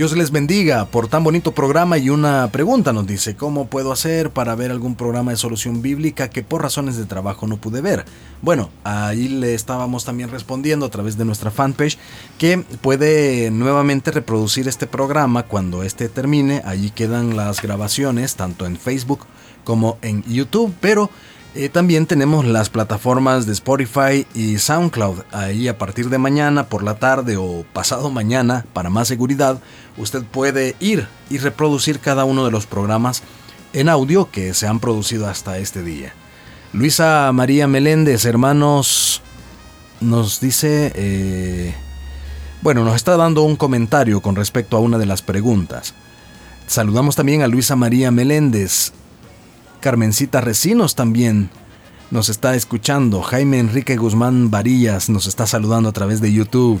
Dios les bendiga por tan bonito programa y una pregunta nos dice, ¿cómo puedo hacer para ver algún programa de solución bíblica que por razones de trabajo no pude ver? Bueno, ahí le estábamos también respondiendo a través de nuestra fanpage que puede nuevamente reproducir este programa cuando este termine. Allí quedan las grabaciones tanto en Facebook como en YouTube, pero eh, también tenemos las plataformas de Spotify y SoundCloud. Ahí a partir de mañana por la tarde o pasado mañana, para más seguridad, usted puede ir y reproducir cada uno de los programas en audio que se han producido hasta este día. Luisa María Meléndez, hermanos, nos dice, eh, bueno, nos está dando un comentario con respecto a una de las preguntas. Saludamos también a Luisa María Meléndez. Carmencita Recinos también nos está escuchando. Jaime Enrique Guzmán Varillas nos está saludando a través de YouTube.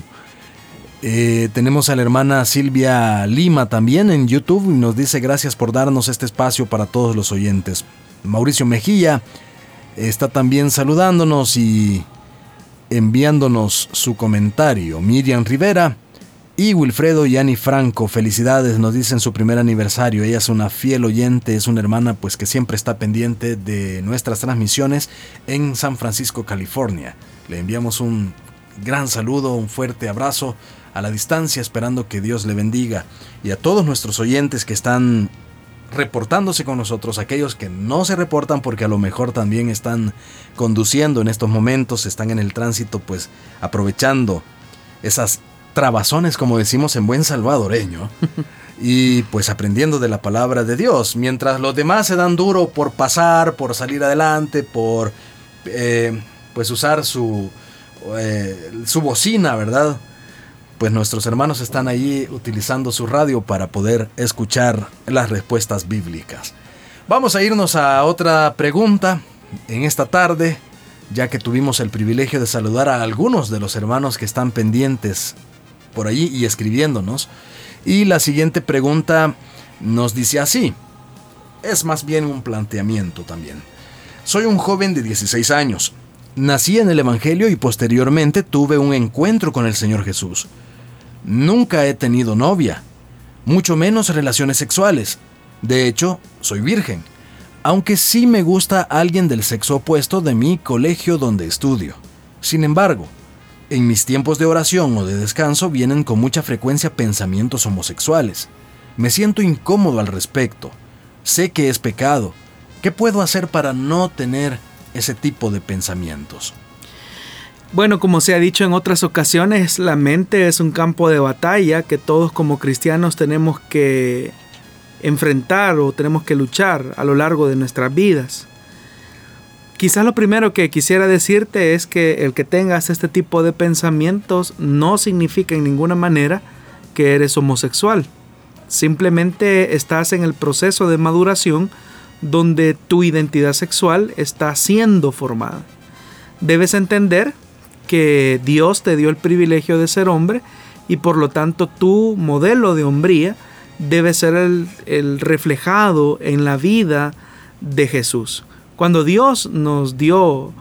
Eh, tenemos a la hermana Silvia Lima también en YouTube y nos dice gracias por darnos este espacio para todos los oyentes. Mauricio Mejía está también saludándonos y enviándonos su comentario. Miriam Rivera y Wilfredo y Annie Franco, felicidades, nos dicen su primer aniversario. Ella es una fiel oyente, es una hermana pues que siempre está pendiente de nuestras transmisiones en San Francisco, California. Le enviamos un gran saludo, un fuerte abrazo a la distancia, esperando que Dios le bendiga. Y a todos nuestros oyentes que están reportándose con nosotros, aquellos que no se reportan porque a lo mejor también están conduciendo en estos momentos, están en el tránsito, pues aprovechando esas trabazones, como decimos en buen salvadoreño, <laughs> y pues aprendiendo de la palabra de Dios, mientras los demás se dan duro por pasar, por salir adelante, por eh, pues usar su, eh, su bocina, ¿verdad? Pues nuestros hermanos están allí utilizando su radio para poder escuchar las respuestas bíblicas. Vamos a irnos a otra pregunta en esta tarde, ya que tuvimos el privilegio de saludar a algunos de los hermanos que están pendientes por allí y escribiéndonos. Y la siguiente pregunta nos dice así. Es más bien un planteamiento también. Soy un joven de 16 años. Nací en el Evangelio y posteriormente tuve un encuentro con el Señor Jesús. Nunca he tenido novia, mucho menos relaciones sexuales. De hecho, soy virgen, aunque sí me gusta alguien del sexo opuesto de mi colegio donde estudio. Sin embargo, en mis tiempos de oración o de descanso vienen con mucha frecuencia pensamientos homosexuales. Me siento incómodo al respecto. Sé que es pecado. ¿Qué puedo hacer para no tener ese tipo de pensamientos? Bueno, como se ha dicho en otras ocasiones, la mente es un campo de batalla que todos como cristianos tenemos que enfrentar o tenemos que luchar a lo largo de nuestras vidas. Quizás lo primero que quisiera decirte es que el que tengas este tipo de pensamientos no significa en ninguna manera que eres homosexual. Simplemente estás en el proceso de maduración donde tu identidad sexual está siendo formada. Debes entender que Dios te dio el privilegio de ser hombre y por lo tanto tu modelo de hombría debe ser el, reflejado en la vida de Jesús. Cuando Dios nos dio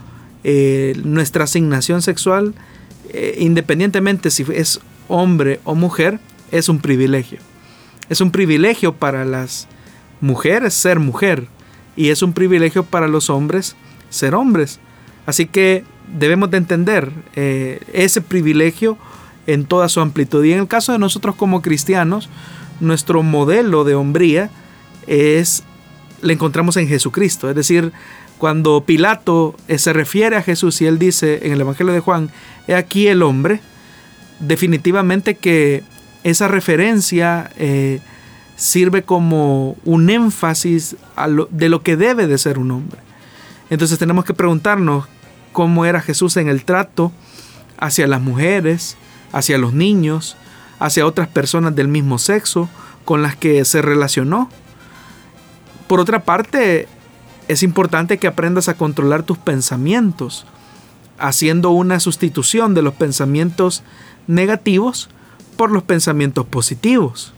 eh, nuestra asignación sexual, eh, independientemente si es hombre o mujer, es un privilegio. Es un privilegio para las mujeres ser mujer y es un privilegio para los hombres ser hombres. Así que debemos de entender eh, ese privilegio en toda su amplitud. Y en el caso de nosotros como cristianos, nuestro modelo de hombría es le encontramos en Jesucristo. Es decir, cuando Pilato eh, se refiere a Jesús y él dice en el Evangelio de Juan, he aquí el hombre, definitivamente que esa referencia eh, sirve como un énfasis de lo que debe de ser un hombre. Entonces tenemos que preguntarnos cómo era Jesús en el trato hacia las mujeres, hacia los niños, hacia otras personas del mismo sexo con las que se relacionó. Por otra parte, es importante que aprendas a controlar tus pensamientos, haciendo una sustitución de los pensamientos negativos por los pensamientos positivos.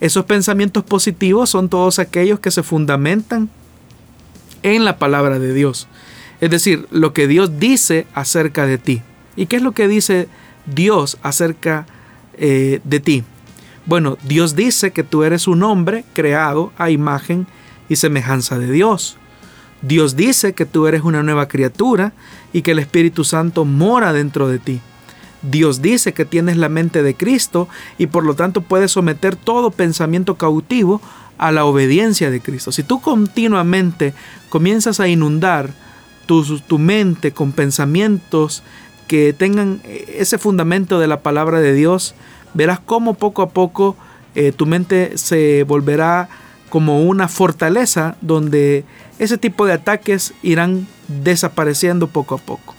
Esos pensamientos positivos son todos aquellos que se fundamentan en la palabra de Dios. Es decir, lo que Dios dice acerca de ti. ¿Y qué es lo que dice Dios acerca eh, de ti? Bueno, Dios dice que tú eres un hombre creado a imagen y semejanza de Dios. Dios dice que tú eres una nueva criatura y que el Espíritu Santo mora dentro de ti. Dios dice que tienes la mente de Cristo y por lo tanto puedes someter todo pensamiento cautivo a la obediencia de Cristo. Si tú continuamente comienzas a inundar tu, tu mente con pensamientos que tengan ese fundamento de la palabra de Dios, verás cómo poco a poco eh, tu mente se volverá como una fortaleza donde ese tipo de ataques irán desapareciendo poco a poco.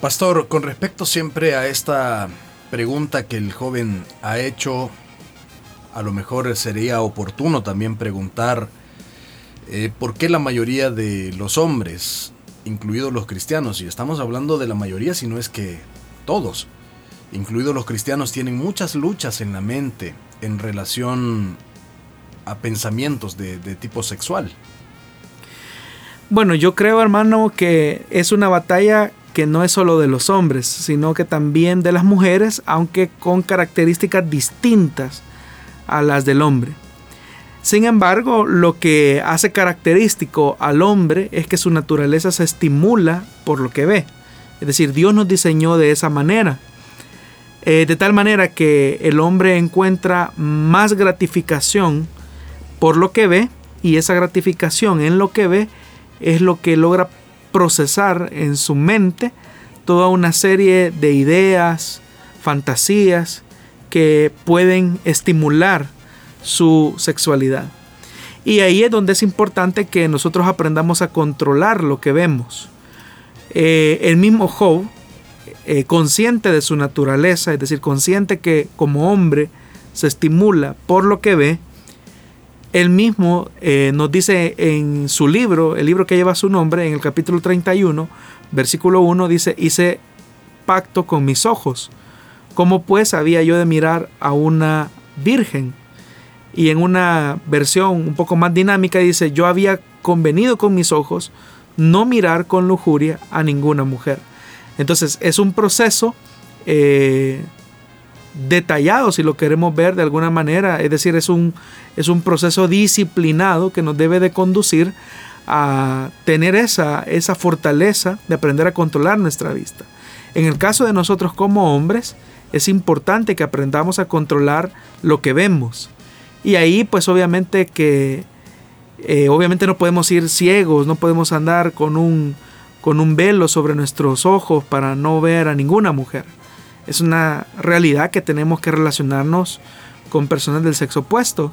Pastor, con respecto siempre a esta pregunta que el joven ha hecho, a lo mejor sería oportuno también preguntar eh, por qué la mayoría de los hombres, incluidos los cristianos, y estamos hablando de la mayoría, si no es que todos, incluidos los cristianos, tienen muchas luchas en la mente en relación a pensamientos de, tipo sexual. Bueno, yo creo, hermano, que es una batalla que no es solo de los hombres, sino que también de las mujeres, aunque con características distintas a las del hombre. Sin embargo, lo que hace característico al hombre es que su naturaleza se estimula por lo que ve. Es decir, Dios nos diseñó de esa manera. Eh, de tal manera que el hombre encuentra más gratificación por lo que ve y esa gratificación en lo que ve es lo que logra procesar en su mente toda una serie de ideas, fantasías que pueden estimular su sexualidad. Y ahí es donde es importante que nosotros aprendamos a controlar lo que vemos. Eh, el mismo Job, eh, consciente de su naturaleza, es decir, consciente que como hombre se estimula por lo que ve, él mismo eh, nos dice en su libro, el libro que lleva su nombre, en el capítulo 31, versículo 1, dice, hice pacto con mis ojos. ¿Cómo pues había yo de mirar a una virgen? Y en una versión un poco más dinámica dice, yo había convenido con mis ojos no mirar con lujuria a ninguna mujer. Entonces es un proceso eh, detallado si lo queremos ver de alguna manera, es decir, es un, es un proceso disciplinado que nos debe de conducir a tener esa, esa fortaleza de aprender a controlar nuestra vista. En el caso de nosotros como hombres, es importante que aprendamos a controlar lo que vemos. Y ahí pues obviamente que eh, obviamente no podemos ir ciegos, no podemos andar con un, con un velo sobre nuestros ojos para no ver a ninguna mujer. Es una realidad que tenemos que relacionarnos con personas del sexo opuesto.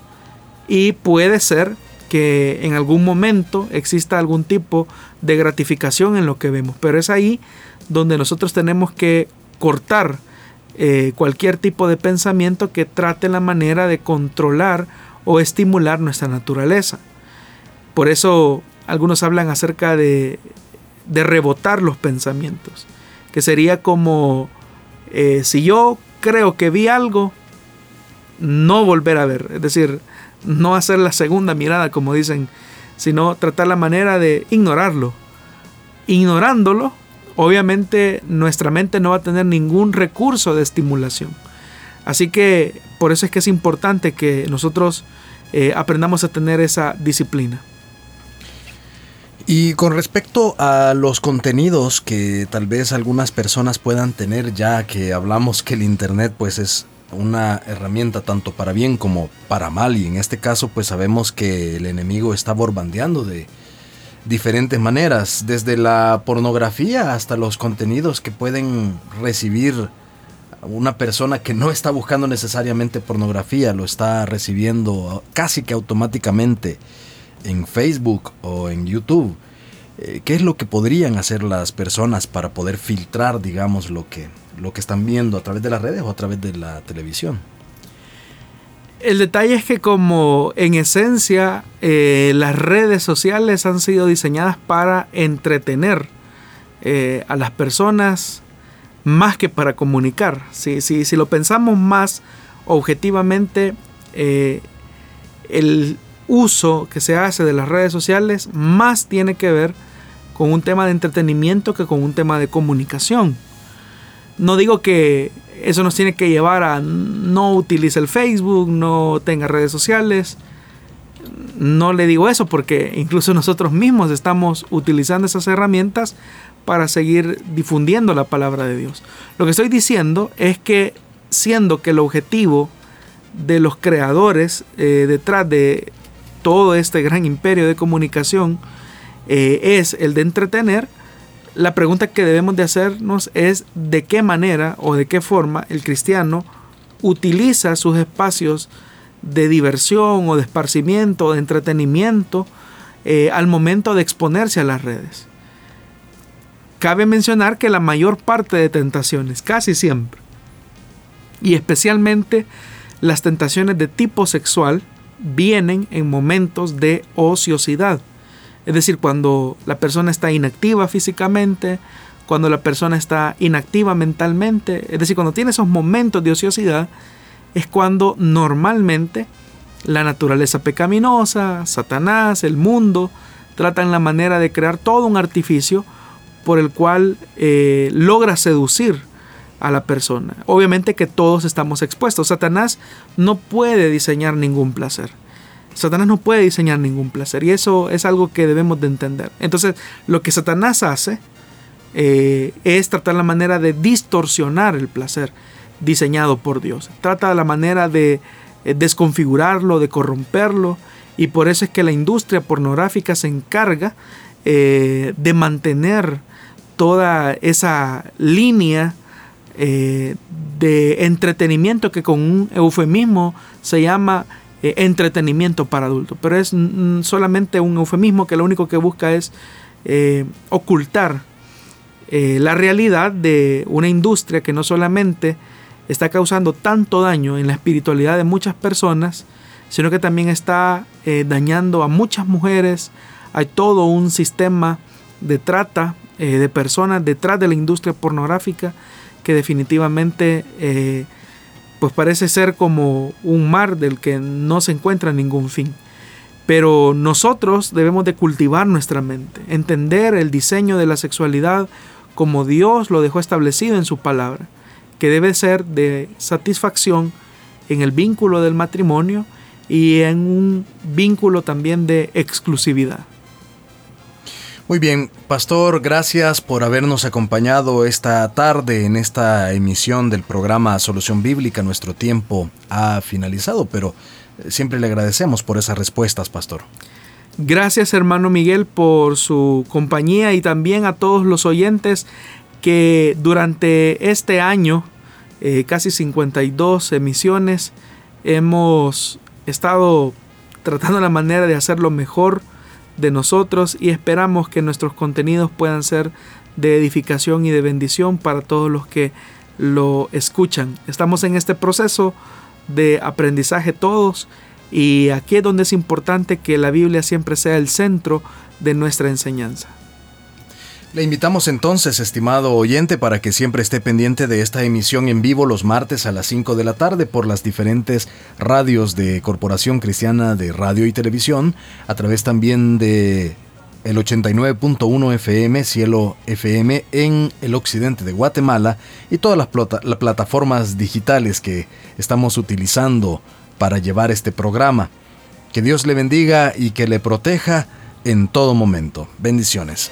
Y puede ser que en algún momento exista algún tipo de gratificación en lo que vemos. Pero es ahí donde nosotros tenemos que cortar eh, cualquier tipo de pensamiento que trate la manera de controlar o estimular nuestra naturaleza. Por eso algunos hablan acerca de, de rebotar los pensamientos, que sería como eh, si yo creo que vi algo, no volver a ver, es decir, no hacer la segunda mirada, como dicen, sino tratar la manera de ignorarlo. Ignorándolo, obviamente nuestra mente no va a tener ningún recurso de estimulación. Así que por eso es que es importante que nosotros eh, aprendamos a tener esa disciplina. Y con respecto a los contenidos que tal vez algunas personas puedan tener, ya que hablamos que el Internet pues es una herramienta tanto para bien como para mal y en este caso pues sabemos que el enemigo está borbandeando de diferentes maneras, desde la pornografía hasta los contenidos que pueden recibir una persona que no está buscando necesariamente pornografía, lo está recibiendo casi que automáticamente en Facebook o en YouTube. Eh, ¿Qué es lo que podrían hacer las personas para poder filtrar, digamos, lo que, lo que están viendo a través de las redes o a través de la televisión? El detalle es que como en esencia eh, las redes sociales han sido diseñadas para entretener eh, a las personas más que para comunicar. Si, si lo pensamos más objetivamente, el uso que se hace de las redes sociales más tiene que ver con un tema de entretenimiento que con un tema de comunicación. No digo que eso nos tiene que llevar a no utilice el Facebook, no tenga redes sociales. No le digo eso porque incluso nosotros mismos estamos utilizando esas herramientas para seguir difundiendo la palabra de Dios. Lo que estoy diciendo es que siendo que el objetivo de los creadores eh, detrás de todo este gran imperio de comunicación eh, es el de entretener, la pregunta que debemos de hacernos es de qué manera o de qué forma el cristiano utiliza sus espacios de diversión o de esparcimiento o de entretenimiento eh, al momento de exponerse a las redes. Cabe mencionar que la mayor parte de tentaciones, casi siempre, y especialmente las tentaciones de tipo sexual, vienen en momentos de ociosidad. Es decir, cuando la persona está inactiva físicamente, cuando la persona está inactiva mentalmente, es decir, cuando tiene esos momentos de ociosidad, es cuando normalmente la naturaleza pecaminosa, Satanás, el mundo, tratan la manera de crear todo un artificio por el cual eh, logra seducir a la persona. Obviamente que todos estamos expuestos. Satanás no puede diseñar ningún placer. Satanás no puede diseñar ningún placer y eso es algo que debemos de entender. Entonces, lo que Satanás hace eh, es tratar la manera de distorsionar el placer diseñado por Dios. Trata la manera de eh, desconfigurarlo, de corromperlo y por eso es que la industria pornográfica se encarga eh, de mantener toda esa línea eh, de entretenimiento que con un eufemismo se llama eh, entretenimiento para adultos. Pero es solamente un eufemismo que lo único que busca es eh, ocultar la realidad de una industria que no solamente está causando tanto daño en la espiritualidad de muchas personas, sino que también está dañando a muchas mujeres. Hay todo un sistema de trata de personas detrás de la industria pornográfica que definitivamente eh, pues parece ser como un mar del que no se encuentra ningún fin. Pero nosotros debemos de cultivar nuestra mente, entender el diseño de la sexualidad como Dios lo dejó establecido en su palabra, que debe ser de satisfacción en el vínculo del matrimonio y en un vínculo también de exclusividad. Muy bien, Pastor, gracias por habernos acompañado esta tarde en esta emisión del programa Solución Bíblica. Nuestro tiempo ha finalizado, pero eh, siempre le agradecemos por esas respuestas, Pastor. Gracias, hermano Miguel, por su compañía y también a todos los oyentes que durante este año, eh, casi 52 emisiones, hemos estado tratando la manera de hacerlo mejor de nosotros y esperamos que nuestros contenidos puedan ser de edificación y de bendición para todos los que lo escuchan. Estamos en este proceso de aprendizaje todos y aquí es donde es importante que la Biblia siempre sea el centro de nuestra enseñanza. Le invitamos entonces, estimado oyente, para que siempre esté pendiente de esta emisión en vivo los martes a las 5 de la tarde por las diferentes radios de Corporación Cristiana de Radio y Televisión, a través también de el 89.1 FM, Cielo FM en el occidente de Guatemala y todas las, las plataformas digitales que estamos utilizando para llevar este programa. Que Dios le bendiga y que le proteja en todo momento. Bendiciones.